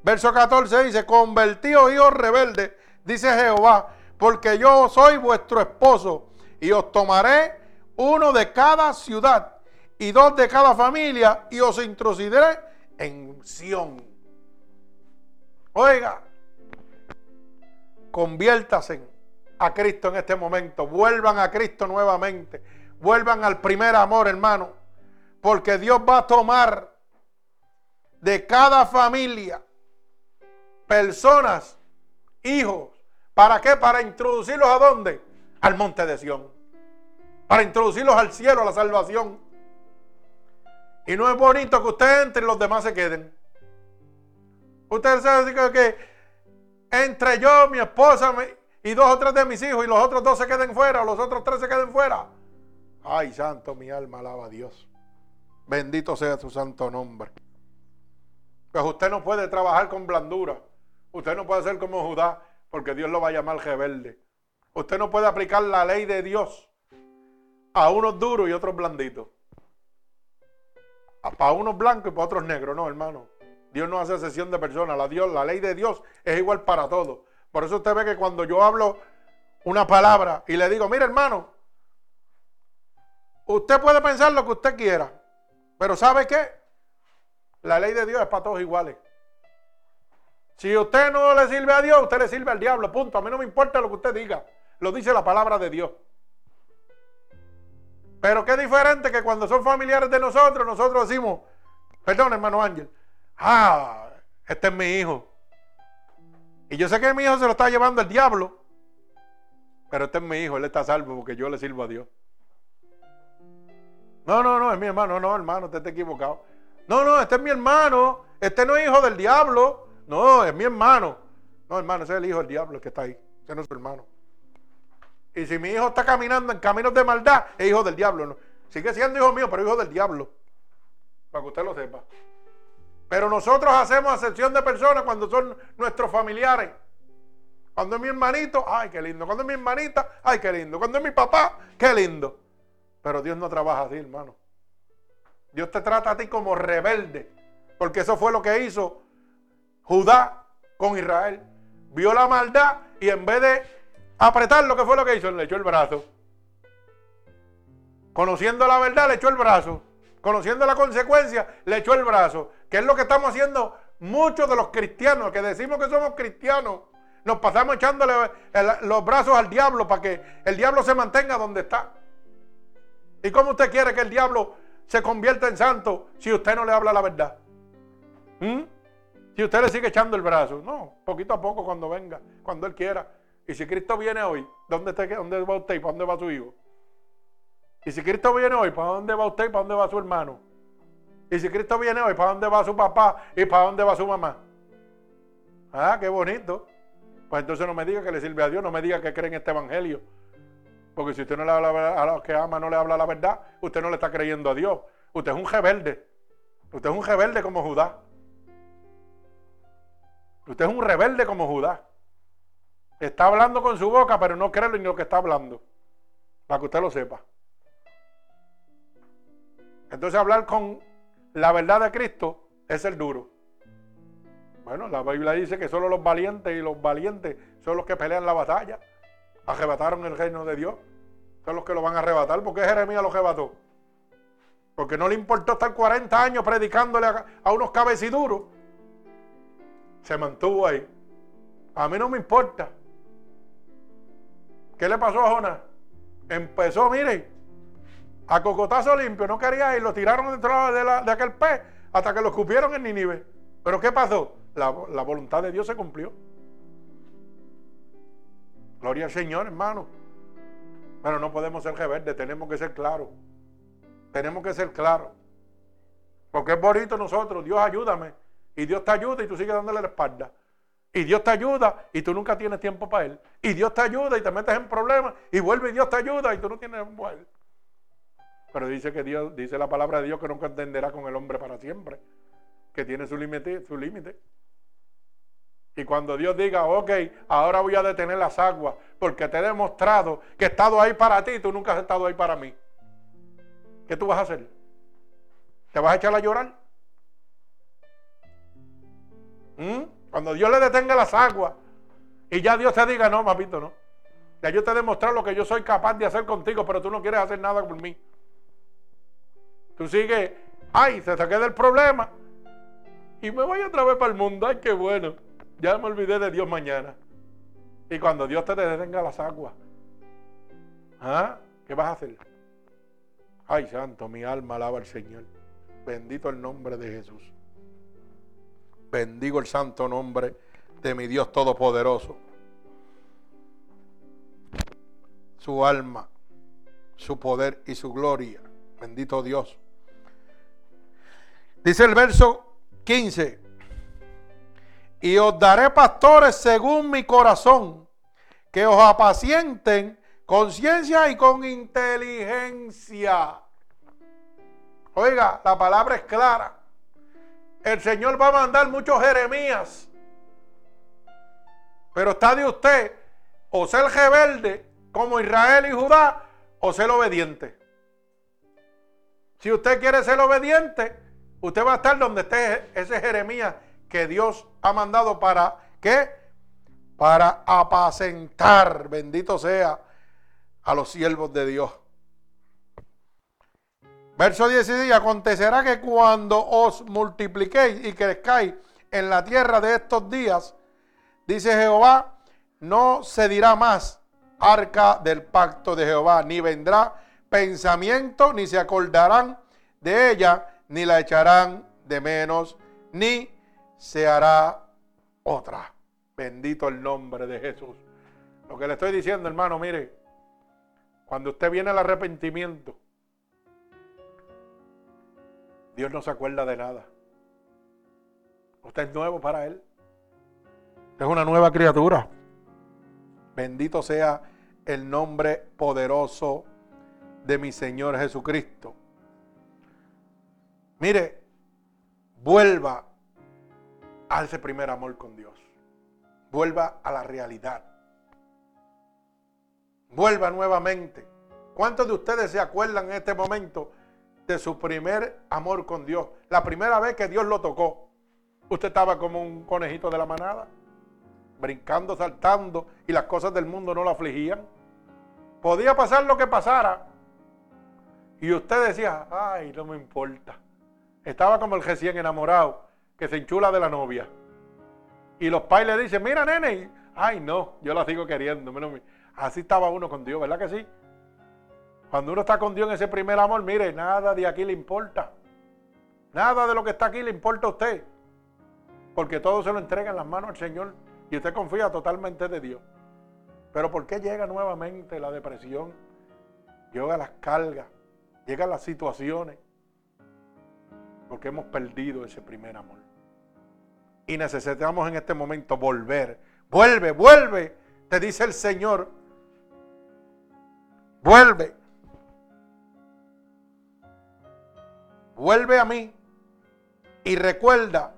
Verso 14 dice, convertíos hijos rebeldes, dice Jehová, porque yo soy vuestro esposo y os tomaré uno de cada ciudad y dos de cada familia y os introduciré en Sión. Oiga, conviértase a Cristo en este momento, vuelvan a Cristo nuevamente, vuelvan al primer amor, hermano, porque Dios va a tomar de cada familia personas, hijos, ¿para qué? Para introducirlos a dónde? Al monte de Sión, para introducirlos al cielo, a la salvación. Y no es bonito que usted entre y los demás se queden. Usted sabe que entre yo, mi esposa y dos o tres de mis hijos y los otros dos se queden fuera o los otros tres se queden fuera. Ay, santo, mi alma alaba a Dios. Bendito sea su santo nombre. Pues usted no puede trabajar con blandura. Usted no puede ser como Judá, porque Dios lo va a llamar rebelde. Usted no puede aplicar la ley de Dios a unos duros y otros blanditos. Para unos blancos y para otros negros, no, hermano. Dios no hace sesión de personas. La, Dios, la ley de Dios es igual para todos. Por eso usted ve que cuando yo hablo una palabra y le digo, mire hermano, usted puede pensar lo que usted quiera, pero ¿sabe qué? La ley de Dios es para todos iguales. Si usted no le sirve a Dios, usted le sirve al diablo, punto. A mí no me importa lo que usted diga. Lo dice la palabra de Dios. Pero qué diferente que cuando son familiares de nosotros, nosotros decimos, perdón hermano Ángel, ah, este es mi hijo. Y yo sé que mi hijo se lo está llevando el diablo, pero este es mi hijo, él está salvo porque yo le sirvo a Dios. No, no, no, es mi hermano, no, hermano, usted está equivocado. No, no, este es mi hermano, este no es hijo del diablo, no, es mi hermano. No, hermano, ese es el hijo del diablo que está ahí, ese no es su hermano. Y si mi hijo está caminando en caminos de maldad, es hijo del diablo. Sigue siendo hijo mío, pero hijo del diablo. Para que usted lo sepa. Pero nosotros hacemos acepción de personas cuando son nuestros familiares. Cuando es mi hermanito, ay, qué lindo. Cuando es mi hermanita, ay, qué lindo. Cuando es mi papá, qué lindo. Pero Dios no trabaja así, hermano. Dios te trata a ti como rebelde. Porque eso fue lo que hizo Judá con Israel. Vio la maldad y en vez de apretar lo que fue lo que hizo, le echó el brazo. Conociendo la verdad, le echó el brazo. Conociendo la consecuencia, le echó el brazo. Que es lo que estamos haciendo muchos de los cristianos, que decimos que somos cristianos. Nos pasamos echándole los brazos al diablo para que el diablo se mantenga donde está. ¿Y cómo usted quiere que el diablo se convierta en santo si usted no le habla la verdad? ¿Mm? Si usted le sigue echando el brazo. No, poquito a poco cuando venga, cuando él quiera. Y si Cristo viene hoy, ¿dónde, está, dónde va usted y para dónde va su hijo? Y si Cristo viene hoy, ¿para dónde va usted y para dónde va su hermano? Y si Cristo viene hoy, ¿para dónde va su papá y para dónde va su mamá? Ah, qué bonito. Pues entonces no me diga que le sirve a Dios, no me diga que cree en este evangelio. Porque si usted no le habla a los que ama, no le habla la verdad, usted no le está creyendo a Dios. Usted es un rebelde. Usted es un rebelde como Judá. Usted es un rebelde como Judá. Está hablando con su boca, pero no cree en lo que está hablando. Para que usted lo sepa. Entonces hablar con la verdad de Cristo es el duro. Bueno, la Biblia dice que solo los valientes y los valientes son los que pelean la batalla. Arrebataron el reino de Dios. Son los que lo van a arrebatar. ¿Por qué Jeremías lo arrebató? Porque no le importó estar 40 años predicándole a, a unos cabeciduros. Se mantuvo ahí. A mí no me importa. ¿Qué le pasó a Jonás? Empezó, miren, a cocotazo limpio, no quería ir, lo tiraron dentro de, aquel pez hasta que lo escupieron en Nínive. ¿Pero qué pasó? La, voluntad de Dios se cumplió. Gloria al Señor, hermano. Pero no podemos ser rebeldes, tenemos que ser claros. Tenemos que ser claros. Porque es bonito nosotros, Dios ayúdame. Y Dios te ayuda y tú sigues dándole la espalda. Y Dios te ayuda y tú nunca tienes tiempo para Él. Y Dios te ayuda y te metes en problemas y vuelve y Dios te ayuda y tú no tienes tiempo para Él. Pero dice que Dios, dice la palabra de Dios que nunca entenderá con el hombre para siempre. Que tiene su límite, su límite. Y cuando Dios diga, ok, ahora voy a detener las aguas, porque te he demostrado que he estado ahí para ti y tú nunca has estado ahí para mí. ¿Qué tú vas a hacer? ¿Te vas a echar a llorar? ¿Mm? Cuando Dios le detenga las aguas y ya Dios te diga, no, papito, no. Ya yo te he demostrado lo que yo soy capaz de hacer contigo, pero tú no quieres hacer nada por mí. Tú sigues, ay, se saqué del problema y me voy otra vez para el mundo. Ay, qué bueno. Ya me olvidé de Dios mañana. Y cuando Dios te detenga las aguas, ¿ah? ¿qué vas a hacer? Ay, santo, mi alma alaba al Señor. Bendito el nombre de Jesús. Bendigo el santo nombre de mi Dios Todopoderoso. Su alma, su poder y su gloria. Bendito Dios. Dice el verso 15. Y os daré pastores según mi corazón, que os apacienten con ciencia y con inteligencia. Oiga, la palabra es clara. El Señor va a mandar muchos Jeremías. Pero está de usted o ser rebelde como Israel y Judá o ser obediente. Si usted quiere ser obediente, usted va a estar donde esté ese Jeremías que Dios ha mandado para qué? Para apacentar, bendito sea, a los siervos de Dios. Verso 10 acontecerá que cuando os multipliquéis y crezcáis en la tierra de estos días, dice Jehová, no se dirá más arca del pacto de Jehová, ni vendrá pensamiento, ni se acordarán de ella, ni la echarán de menos, ni se hará otra. Bendito el nombre de Jesús. Lo que le estoy diciendo, hermano, mire, cuando usted viene al arrepentimiento, Dios no se acuerda de nada. Usted es nuevo para Él. Es una nueva criatura. Bendito sea el nombre poderoso de mi Señor Jesucristo. Mire, vuelva a ese primer amor con Dios. Vuelva a la realidad. Vuelva nuevamente. ¿Cuántos de ustedes se acuerdan en este momento de su primer amor con Dios? La primera vez que Dios lo tocó. Usted estaba como un conejito de la manada, brincando, saltando, y las cosas del mundo no lo afligían. Podía pasar lo que pasara. Y usted decía, ay, no me importa. Estaba como el recién enamorado que se enchula de la novia. Y los pais le dicen, mira nene, ay no, yo la sigo queriendo. Así estaba uno con Dios, ¿verdad que sí? Cuando uno está con Dios en ese primer amor, mire, nada de aquí le importa. Nada de lo que está aquí le importa a usted. Porque todo se lo entrega en las manos al Señor y usted confía totalmente de Dios. Pero ¿por qué llega nuevamente la depresión? Llega las cargas, llegan las situaciones. Porque hemos perdido ese primer amor. Y necesitamos en este momento volver. Vuelve, vuelve, te dice el Señor. Vuelve. Vuelve a mí. Y recuerda,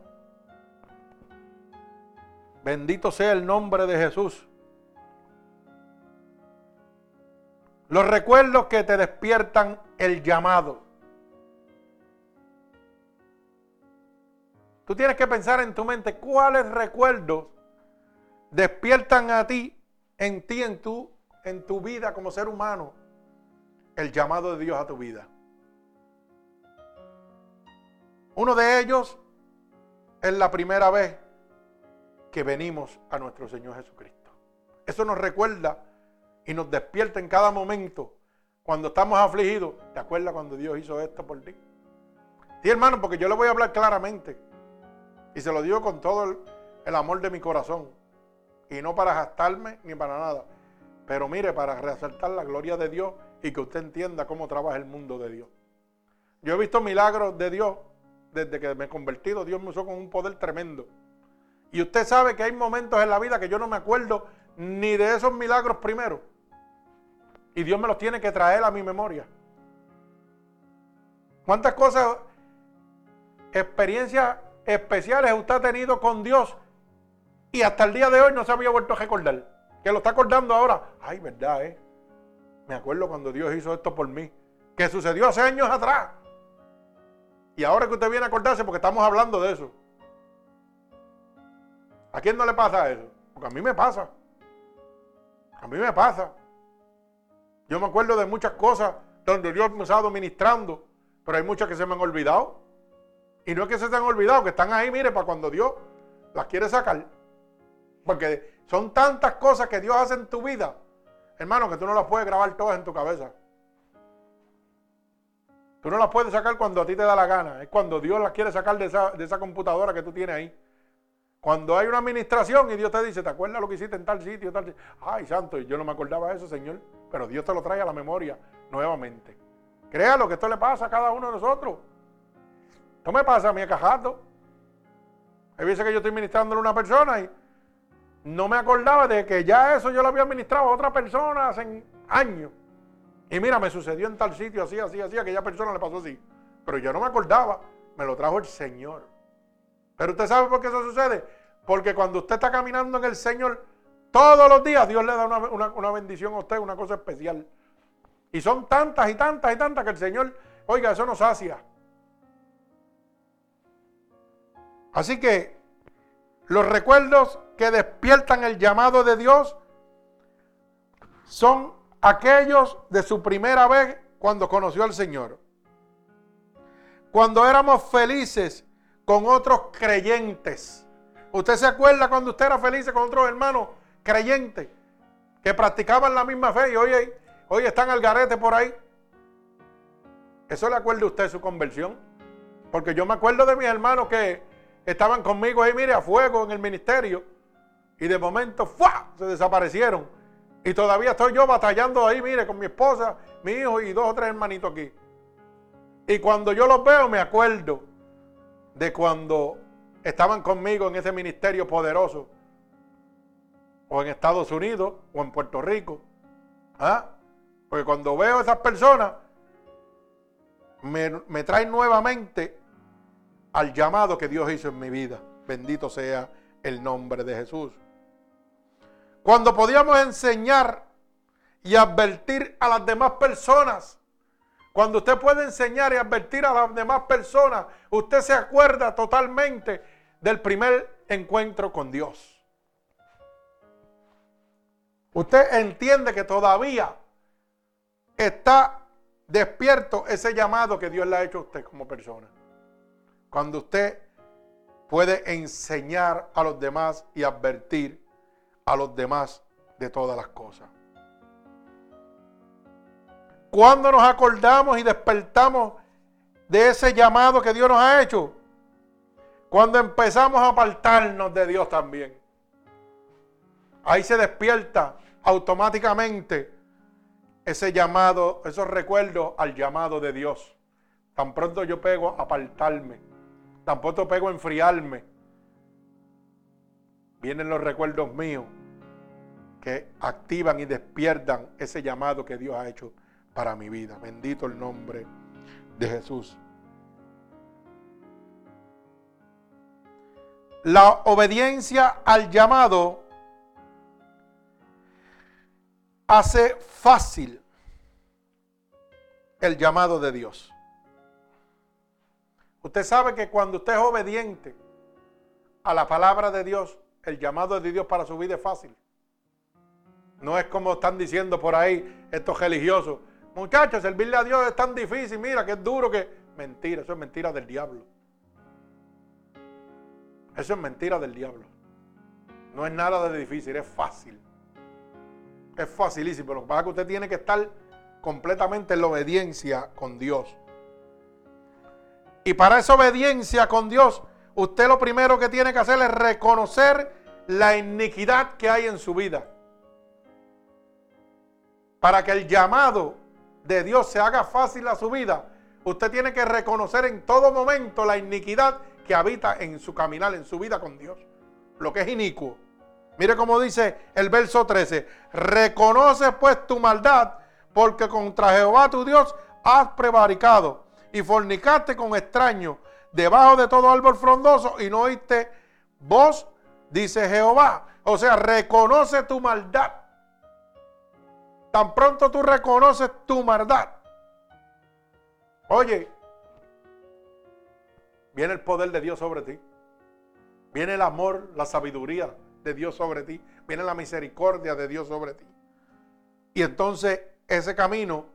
bendito sea el nombre de Jesús. Los recuerdos que te despiertan el llamado. Tú tienes que pensar en tu mente cuáles recuerdos despiertan a ti, en ti, en tu, en tu vida como ser humano, el llamado de Dios a tu vida. Uno de ellos es la primera vez que venimos a nuestro Señor Jesucristo. Eso nos recuerda y nos despierta en cada momento cuando estamos afligidos. ¿Te acuerdas cuando Dios hizo esto por ti? Sí, hermano, porque yo le voy a hablar claramente. Y se lo digo con todo el, amor de mi corazón. Y no para gastarme ni para nada. Pero mire, para resaltar la gloria de Dios y que usted entienda cómo trabaja el mundo de Dios. Yo he visto milagros de Dios desde que me he convertido. Dios me usó con un poder tremendo. Y usted sabe que hay momentos en la vida que yo no me acuerdo ni de esos milagros primero. Y Dios me los tiene que traer a mi memoria. ¿Cuántas cosas, experiencias especiales usted ha tenido con Dios y hasta el día de hoy no se había vuelto a recordar. Que lo está acordando ahora. Ay, verdad, ¿eh? Me acuerdo cuando Dios hizo esto por mí. Que sucedió hace años atrás. Y ahora que usted viene a acordarse porque estamos hablando de eso. ¿A quién no le pasa eso? Porque a mí me pasa. A mí me pasa. Yo me acuerdo de muchas cosas donde Dios me ha estado ministrando, pero hay muchas que se me han olvidado. Y no es que se han olvidado, que están ahí, mire, para cuando Dios las quiere sacar. Porque son tantas cosas que Dios hace en tu vida, hermano, que tú no las puedes grabar todas en tu cabeza. Tú no las puedes sacar cuando a ti te da la gana. Es cuando Dios las quiere sacar de esa, de esa computadora que tú tienes ahí. Cuando hay una administración y Dios te dice, ¿te acuerdas lo que hiciste en tal sitio? Tal? Ay, santo, yo no me acordaba de eso, Señor. Pero Dios te lo trae a la memoria nuevamente. Créalo que esto le pasa a cada uno de nosotros. Esto me pasa a mí a Hay veces que yo estoy ministrándole a una persona y, no me acordaba de que ya eso yo lo había administrado a otra persona hace años. Y mira, me sucedió en tal sitio, así, así, así, aquella persona le pasó así. Pero yo no me acordaba, me lo trajo el Señor. Pero usted sabe por qué eso sucede. Porque cuando usted está caminando en el Señor, todos los días Dios le da una, una bendición a usted, una cosa especial. Y son tantas y tantas y tantas que el Señor, oiga, eso nos sacia. Así que los recuerdos que despiertan el llamado de Dios son aquellos de su primera vez cuando conoció al Señor. Cuando éramos felices con otros creyentes. ¿Usted se acuerda cuando usted era feliz con otros hermanos creyentes que practicaban la misma fe y hoy, hoy están al garete por ahí? ¿Eso le acuerda usted su conversión? Porque yo me acuerdo de mis hermanos que estaban conmigo ahí, mire, a fuego en el ministerio. Y de momento, ¡fua! Se desaparecieron. Y todavía estoy yo batallando ahí, mire, con mi esposa, mi hijo y dos o tres hermanitos aquí. Y cuando yo los veo, me acuerdo de cuando estaban conmigo en ese ministerio poderoso. O en Estados Unidos, o en Puerto Rico. ¿Ah? Porque cuando veo a esas personas, me, me traen nuevamente al llamado que Dios hizo en mi vida. Bendito sea el nombre de Jesús. Cuando podíamos enseñar y advertir a las demás personas, cuando usted puede enseñar y advertir a las demás personas, usted se acuerda totalmente del primer encuentro con Dios. Usted entiende que todavía está despierto ese llamado que Dios le ha hecho a usted como persona. Cuando usted puede enseñar a los demás y advertir a los demás de todas las cosas. Cuando nos acordamos y despertamos de ese llamado que Dios nos ha hecho, cuando empezamos a apartarnos de Dios también. Ahí se despierta automáticamente ese llamado, esos recuerdos al llamado de Dios. Tan pronto yo pego a apartarme Tampoco pego a enfriarme. Vienen los recuerdos míos que activan y despiertan ese llamado que Dios ha hecho para mi vida. Bendito el nombre de Jesús. La obediencia al llamado hace fácil el llamado de Dios. Usted sabe que cuando usted es obediente a la palabra de Dios, el llamado de Dios para su vida es fácil. No es como están diciendo por ahí estos religiosos. Muchachos, servirle a Dios es tan difícil, mira que es duro que... Mentira, eso es mentira del diablo. Eso es mentira del diablo. No es nada de difícil, es fácil. Es facilísimo. Lo que pasa es que usted tiene que estar completamente en la obediencia con Dios. Y para esa obediencia con Dios, usted lo primero que tiene que hacer es reconocer la iniquidad que hay en su vida. Para que el llamado de Dios se haga fácil a su vida, usted tiene que reconocer en todo momento la iniquidad que habita en su caminar, en su vida con Dios. Lo que es inicuo. Mire cómo dice el verso 13. Reconoce pues tu maldad, porque contra Jehová tu Dios has prevaricado y fornicaste con extraños debajo de todo árbol frondoso y no oíste voz, dice Jehová. O sea, reconoce tu maldad. Tan pronto tú reconoces tu maldad. Oye, viene el poder de Dios sobre ti. Viene el amor, la sabiduría de Dios sobre ti. Viene la misericordia de Dios sobre ti. Y entonces ese camino,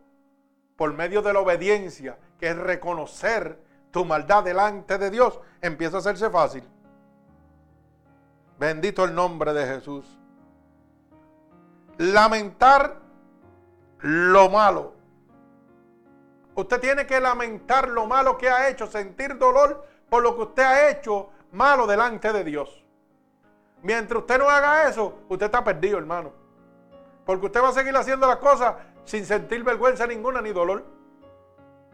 por medio de la obediencia que es reconocer tu maldad delante de Dios, empieza a hacerse fácil. Bendito el nombre de Jesús. Lamentar lo malo. Usted tiene que lamentar lo malo que ha hecho, sentir dolor por lo que usted ha hecho malo delante de Dios. Mientras usted no haga eso, usted está perdido, hermano. Porque usted va a seguir haciendo las cosas sin sentir vergüenza ninguna ni dolor.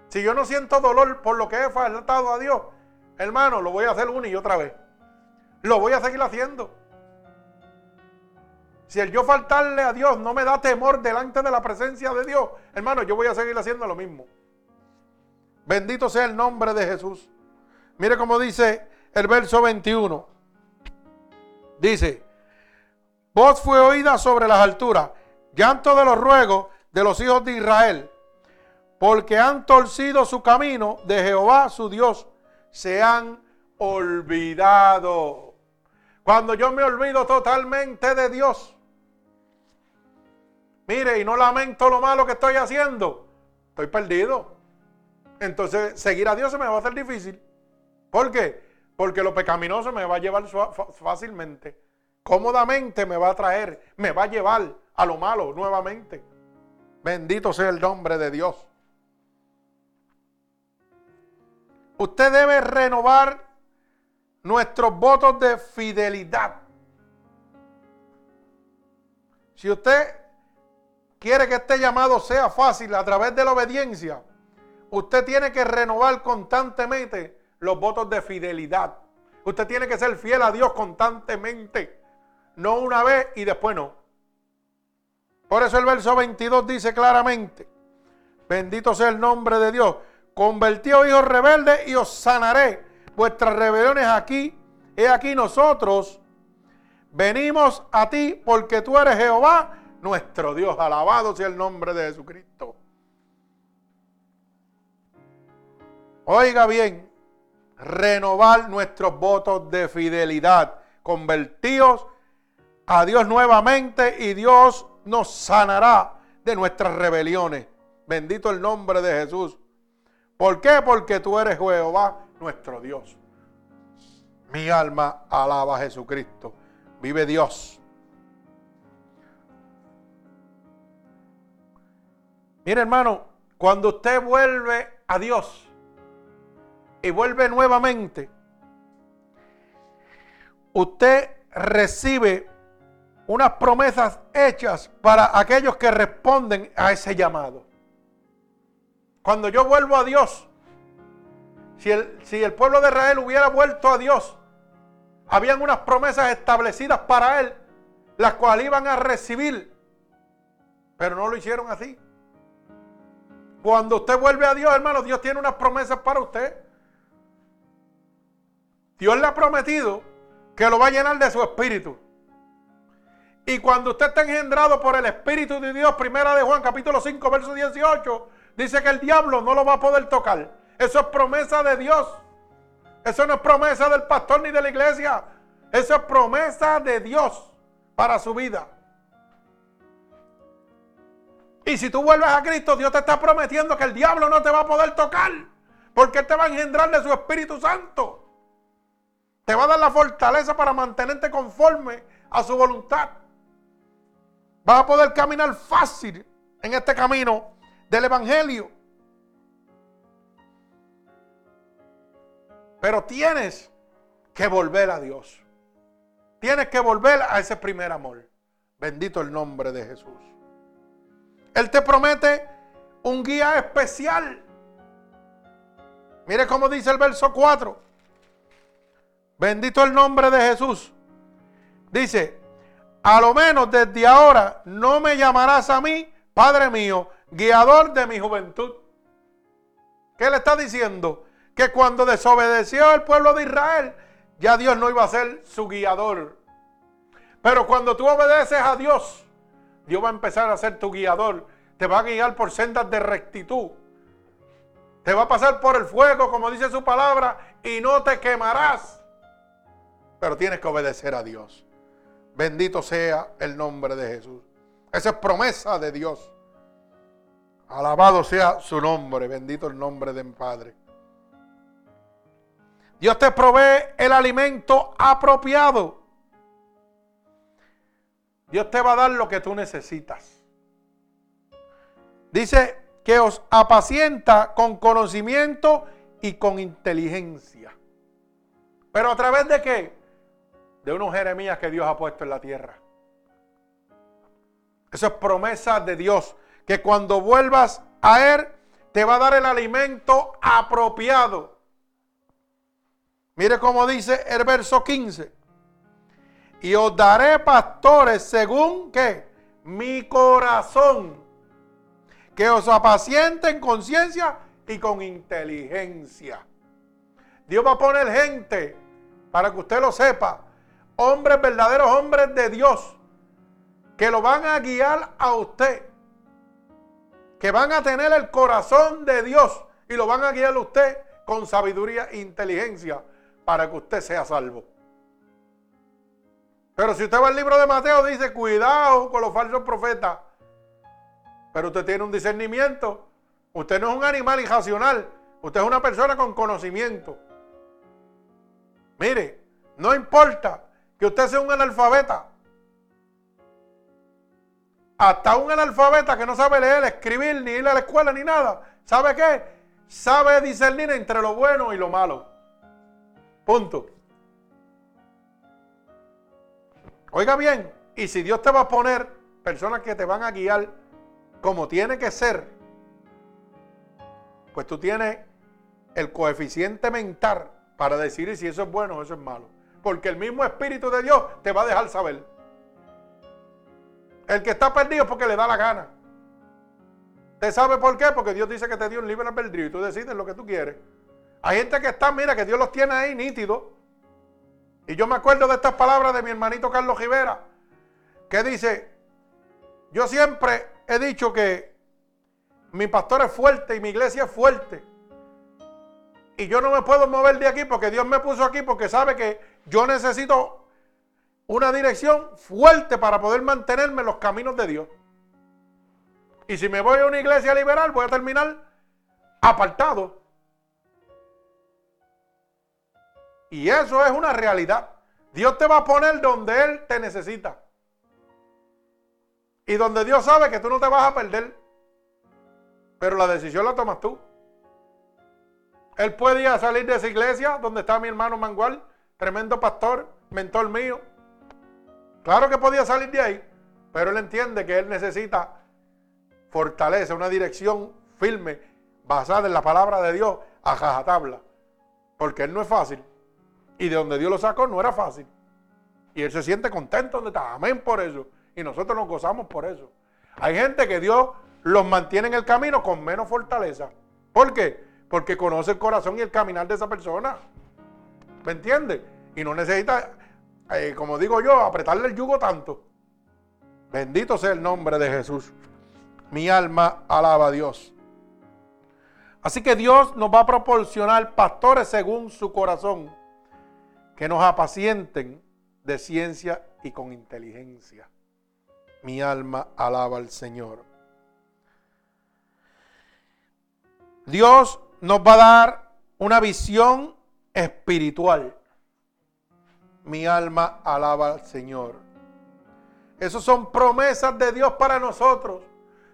Si yo no siento dolor por lo que he faltado a Dios, hermano, lo voy a hacer una y otra vez. Lo voy a seguir haciendo. Si el yo faltarle a Dios no me da temor delante de la presencia de Dios, hermano, yo voy a seguir haciendo lo mismo. Bendito sea el nombre de Jesús. Mire cómo dice el verso 21. Dice, voz fue oída sobre las alturas, llanto de los ruegos de los hijos de Israel, porque han torcido su camino de Jehová su Dios, se han olvidado. Cuando yo me olvido totalmente de Dios, mire, y no lamento lo malo que estoy haciendo, estoy perdido. Entonces, seguir a Dios se me va a hacer difícil. ¿Por qué? Porque lo pecaminoso me va a llevar fácilmente. Cómodamente me va a traer, me va a llevar a lo malo nuevamente. Bendito sea el nombre de Dios. Usted debe renovar nuestros votos de fidelidad. Si usted quiere que este llamado sea fácil a través de la obediencia, usted tiene que renovar constantemente los votos de fidelidad. Usted tiene que ser fiel a Dios constantemente. No una vez y después no. Por eso el verso 22 dice claramente, bendito sea el nombre de Dios, convertíos hijos rebeldes y os sanaré vuestras rebeliones aquí. He aquí nosotros venimos a ti porque tú eres Jehová, nuestro Dios. Alabado sea el nombre de Jesucristo. Oiga bien, renovar nuestros votos de fidelidad. Convertíos a Dios nuevamente y Dios nos sanará de nuestras rebeliones. Bendito el nombre de Jesús. ¿Por qué? Porque tú eres Jehová, nuestro Dios. Mi alma alaba a Jesucristo. Vive Dios. Mire hermano, cuando usted vuelve a Dios, y vuelve nuevamente, usted recibe unas promesas hechas para aquellos que responden a ese llamado. Cuando yo vuelvo a Dios, si el, si el pueblo de Israel hubiera vuelto a Dios, habían unas promesas establecidas para él, las cuales iban a recibir, pero no lo hicieron así. Cuando usted vuelve a Dios, hermano, Dios tiene unas promesas para usted. Dios le ha prometido que lo va a llenar de su espíritu. Y cuando usted está engendrado por el Espíritu de Dios, primera de Juan capítulo 5, verso 18, dice que el diablo no lo va a poder tocar. Eso es promesa de Dios. Eso no es promesa del pastor ni de la iglesia. Eso es promesa de Dios para su vida. Y si tú vuelves a Cristo, Dios te está prometiendo que el diablo no te va a poder tocar. Porque Él te va a engendrar de su Espíritu Santo. Te va a dar la fortaleza para mantenerte conforme a su voluntad. Vas a poder caminar fácil en este camino del Evangelio. Pero tienes que volver a Dios. Tienes que volver a ese primer amor. Bendito el nombre de Jesús. Él te promete un guía especial. Mire cómo dice el verso 4. Bendito el nombre de Jesús. Dice, a lo menos desde ahora no me llamarás a mí, Padre mío, guiador de mi juventud. ¿Qué le está diciendo? Que cuando desobedeció el pueblo de Israel, ya Dios no iba a ser su guiador. Pero cuando tú obedeces a Dios, Dios va a empezar a ser tu guiador. Te va a guiar por sendas de rectitud. Te va a pasar por el fuego, como dice su palabra, y no te quemarás pero tienes que obedecer a Dios. Bendito sea el nombre de Jesús. Esa es promesa de Dios. Alabado sea su nombre, bendito el nombre del Padre. Dios te provee el alimento apropiado. Dios te va a dar lo que tú necesitas. Dice que os apacienta con conocimiento y con inteligencia. Pero a través de qué? de unos Jeremías que Dios ha puesto en la tierra. Eso es promesa de Dios, que cuando vuelvas a Él, te va a dar el alimento apropiado. Mire cómo dice el verso 15. y os daré pastores según que mi corazón, que os apacienten con ciencia y con inteligencia. Dios va a poner gente, para que usted lo sepa, hombres verdaderos, hombres de Dios, que lo van a guiar a usted, que van a tener el corazón de Dios y lo van a guiar a usted con sabiduría e inteligencia para que usted sea salvo. Pero si usted va al libro de Mateo, dice, cuidado con los falsos profetas. Pero usted tiene un discernimiento. Usted no es un animal irracional. Usted es una persona con conocimiento. Mire, no importa que usted sea un analfabeta. Hasta un analfabeta que no sabe leer, escribir, ni ir a la escuela, ni nada. ¿Sabe qué? Sabe discernir entre lo bueno y lo malo. Punto. Oiga bien, y si Dios te va a poner personas que te van a guiar como tiene que ser, pues tú tienes el coeficiente mental para decir si eso es bueno o eso es malo. Porque el mismo Espíritu de Dios te va a dejar saber. El que está perdido es porque le da la gana. ¿Te sabe por qué? Porque Dios dice que te dio un libre albedrío y tú decides lo que tú quieres. Hay gente que está, mira, que Dios los tiene ahí nítidos. Y yo me acuerdo de estas palabras de mi hermanito Carlos Rivera, que dice, yo siempre he dicho que mi pastor es fuerte y mi iglesia es fuerte. Y yo no me puedo mover de aquí porque Dios me puso aquí porque sabe que yo necesito una dirección fuerte para poder mantenerme en los caminos de Dios. Y si me voy a una iglesia liberal, voy a terminar apartado. Y eso es una realidad. Dios te va a poner donde Él te necesita. Y donde Dios sabe que tú no te vas a perder. Pero la decisión la tomas tú. Él podía salir de esa iglesia donde está mi hermano Mangual, tremendo pastor, mentor mío. Claro que podía salir de ahí, pero él entiende que él necesita fortaleza, una dirección firme, basada en la palabra de Dios, a jajatabla. Porque él no es fácil. Y de donde Dios lo sacó no era fácil. Y él se siente contento donde está. Amén por eso. Y nosotros nos gozamos por eso. Hay gente que Dios los mantiene en el camino con menos fortaleza. ¿Por qué? Porque conoce el corazón y el caminar de esa persona. ¿Me entiende? Y no necesita, eh, como digo yo, apretarle el yugo tanto. Bendito sea el nombre de Jesús. Mi alma alaba a Dios. Así que Dios nos va a proporcionar pastores según su corazón, que nos apacienten de ciencia y con inteligencia. Mi alma alaba al Señor. Dios nos va a dar una visión espiritual. Mi alma alaba al Señor. Esas son promesas de Dios para nosotros.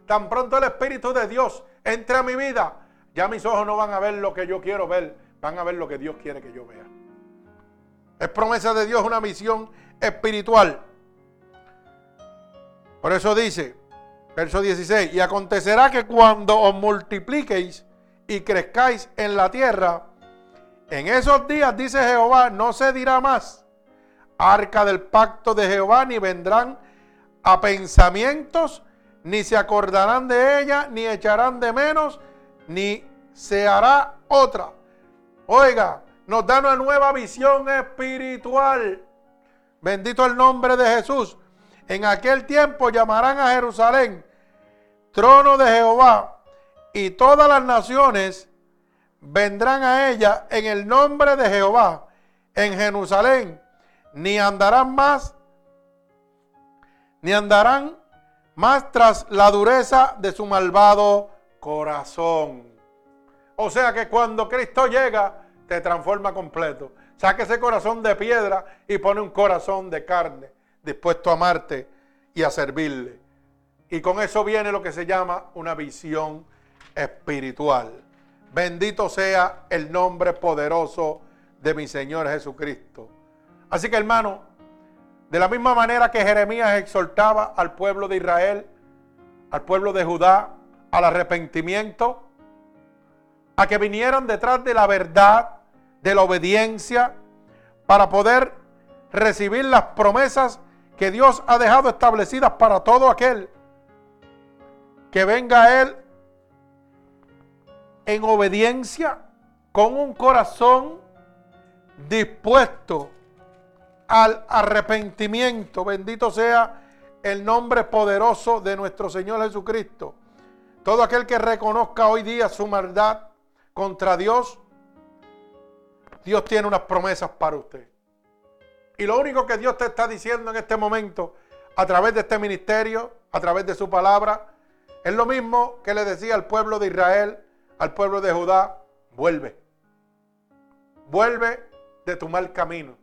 Tan pronto el Espíritu de Dios entre a mi vida, ya mis ojos no van a ver lo que yo quiero ver, van a ver lo que Dios quiere que yo vea. Es promesa de Dios una visión espiritual. Por eso dice, verso 16, y acontecerá que cuando os multipliquéis y crezcáis en la tierra, en esos días, dice Jehová, no se dirá más arca del pacto de Jehová, ni vendrán a pensamientos, ni se acordarán de ella, ni echarán de menos, ni se hará otra. Oiga, nos da una nueva visión espiritual. Bendito el nombre de Jesús. En aquel tiempo llamarán a Jerusalén trono de Jehová y todas las naciones vendrán a ella en el nombre de Jehová en Jerusalén, ni andarán más, ni andarán más tras la dureza de su malvado corazón. O sea que cuando Cristo llega, te transforma completo. Saca ese corazón de piedra y pone un corazón de carne, dispuesto a amarte y a servirle. Y con eso viene lo que se llama una visión espiritual. Bendito sea el nombre poderoso de mi Señor Jesucristo. Así que hermano, de la misma manera que Jeremías exhortaba al pueblo de Israel, al pueblo de Judá, al arrepentimiento, a que vinieran detrás de la verdad, de la obediencia, para poder recibir las promesas que Dios ha dejado establecidas para todo aquel que venga a Él en obediencia, con un corazón dispuesto al arrepentimiento. Bendito sea el nombre poderoso de nuestro Señor Jesucristo. Todo aquel que reconozca hoy día su maldad contra Dios, Dios tiene unas promesas para usted. Y lo único que Dios te está diciendo en este momento, a través de este ministerio, a través de su palabra, es lo mismo que le decía al pueblo de Israel, al pueblo de Judá, vuelve. Vuelve de tu mal camino.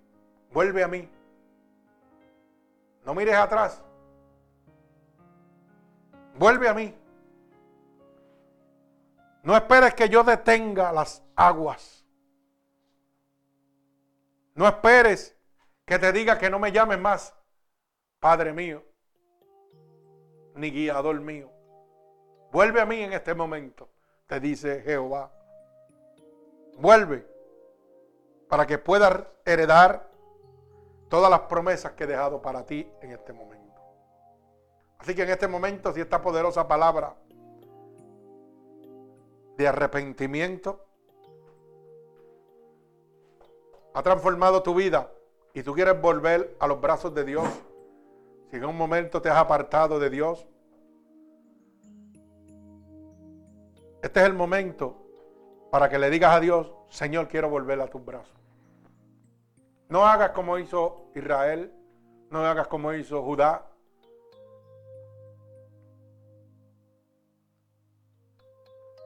Vuelve a mí. No mires atrás. Vuelve a mí. No esperes que yo detenga las aguas. No esperes que te diga que no me llames más, Padre mío, ni guiador mío. Vuelve a mí en este momento, te dice Jehová. Vuelve para que puedas heredar todas las promesas que he dejado para ti en este momento. Así que en este momento, si esta poderosa palabra de arrepentimiento ha transformado tu vida y tú quieres volver a los brazos de Dios, si en un momento te has apartado de Dios, este es el momento para que le digas a Dios, Señor, quiero volver a tus brazos. No hagas como hizo Israel, no hagas como hizo Judá,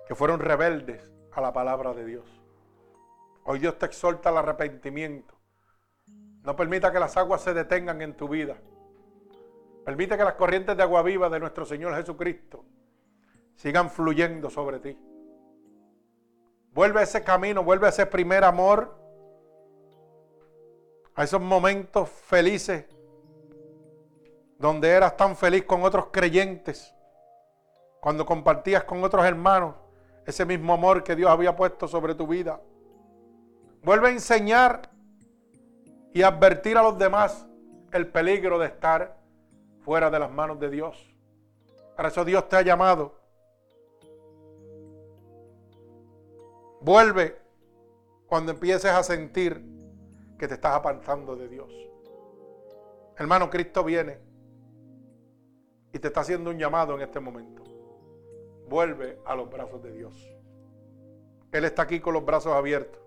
que fueron rebeldes a la palabra de Dios. Hoy Dios te exhorta al arrepentimiento. No permita que las aguas se detengan en tu vida. Permite que las corrientes de agua viva de nuestro Señor Jesucristo sigan fluyendo sobre ti. Vuelve a ese camino, vuelve a ese primer amor, a esos momentos felices donde eras tan feliz con otros creyentes, cuando compartías con otros hermanos ese mismo amor que Dios había puesto sobre tu vida. Vuelve a enseñar y advertir a los demás el peligro de estar fuera de las manos de Dios. Para eso Dios te ha llamado. Vuelve cuando empieces a sentir que te estás apartando de Dios. Hermano, Cristo viene y te está haciendo un llamado en este momento vuelve a los brazos de Dios. Él está aquí con los brazos abiertos.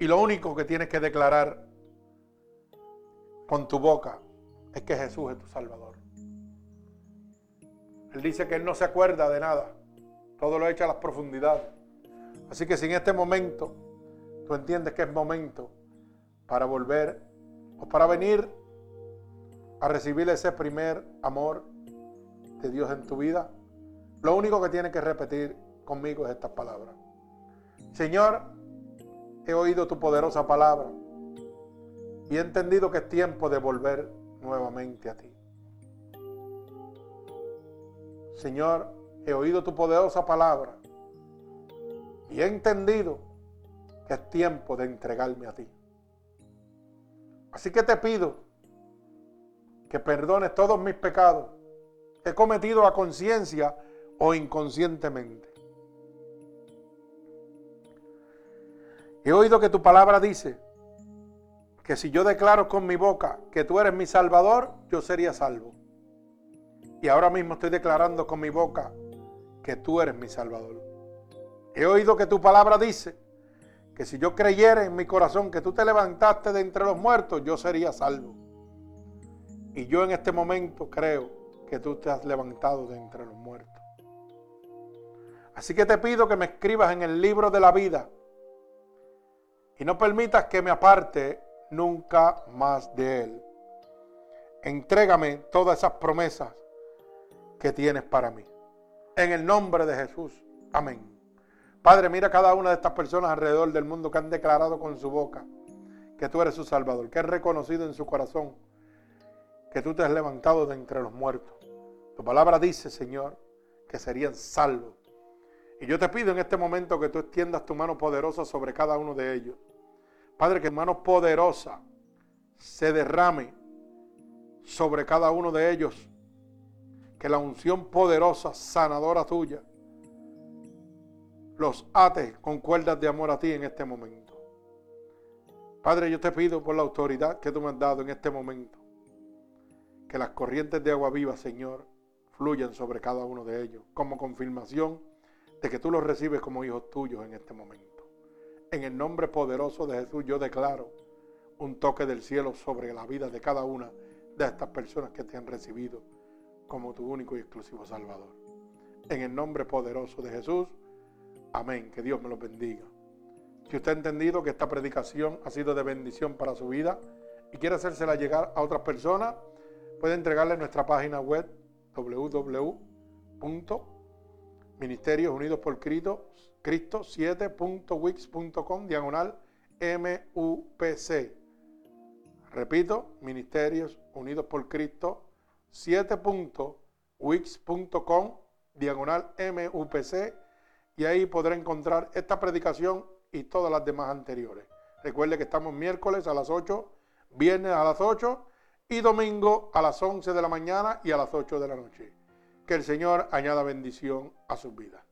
Y lo único que tienes que declarar con tu boca es que Jesús es tu Salvador. Él dice que Él no se acuerda de nada. Todo lo echa a las profundidades. Así que si en este momento tú entiendes que es momento para volver o para venir a recibir ese primer amor de Dios en tu vida, lo único que tiene que repetir conmigo es estas palabras. Señor, he oído tu poderosa palabra y he entendido que es tiempo de volver nuevamente a ti. Señor, he oído tu poderosa palabra y he entendido que es tiempo de entregarme a ti. Así que te pido que perdones todos mis pecados. He cometido a conciencia o inconscientemente. He oído que tu palabra dice que si yo declaro con mi boca que tú eres mi salvador, yo sería salvo. Y ahora mismo estoy declarando con mi boca que tú eres mi salvador. He oído que tu palabra dice que si yo creyera en mi corazón que tú te levantaste de entre los muertos, yo sería salvo. Y yo en este momento creo que tú te has levantado de entre los muertos. Así que te pido que me escribas en el libro de la vida y no permitas que me aparte nunca más de él. Entrégame todas esas promesas que tienes para mí. En el nombre de Jesús. Amén. Padre, mira cada una de estas personas alrededor del mundo que han declarado con su boca que tú eres su Salvador, que han reconocido en su corazón que tú te has levantado de entre los muertos. Tu palabra dice, Señor, que serían salvos y yo te pido en este momento que tú extiendas tu mano poderosa sobre cada uno de ellos. Padre, que mano poderosa se derrame sobre cada uno de ellos. Que la unción poderosa, sanadora tuya, los ate con cuerdas de amor a ti en este momento. Padre, yo te pido por la autoridad que tú me has dado en este momento, que las corrientes de agua viva, Señor, fluyan sobre cada uno de ellos, como confirmación de que tú los recibes como hijos tuyos en este momento. En el nombre poderoso de Jesús yo declaro un toque del cielo sobre la vida de cada una de estas personas que te han recibido como tu único y exclusivo Salvador. En el nombre poderoso de Jesús, amén. Que Dios me lo bendiga. Si usted ha entendido que esta predicación ha sido de bendición para su vida y quiere hacérsela llegar a otras personas, puede entregarle nuestra página web www.ministerios unidos por Cristo, Cristo 7.wix.com diagonal MUPC. Repito, Ministerios Unidos por Cristo 7.wix.com diagonal MUPC y ahí podrá encontrar esta predicación y todas las demás anteriores. Recuerde que estamos miércoles a las 8, viernes a las 8 y domingo a las 11 de la mañana y a las 8 de la noche. Que el Señor añada bendición a sus vidas.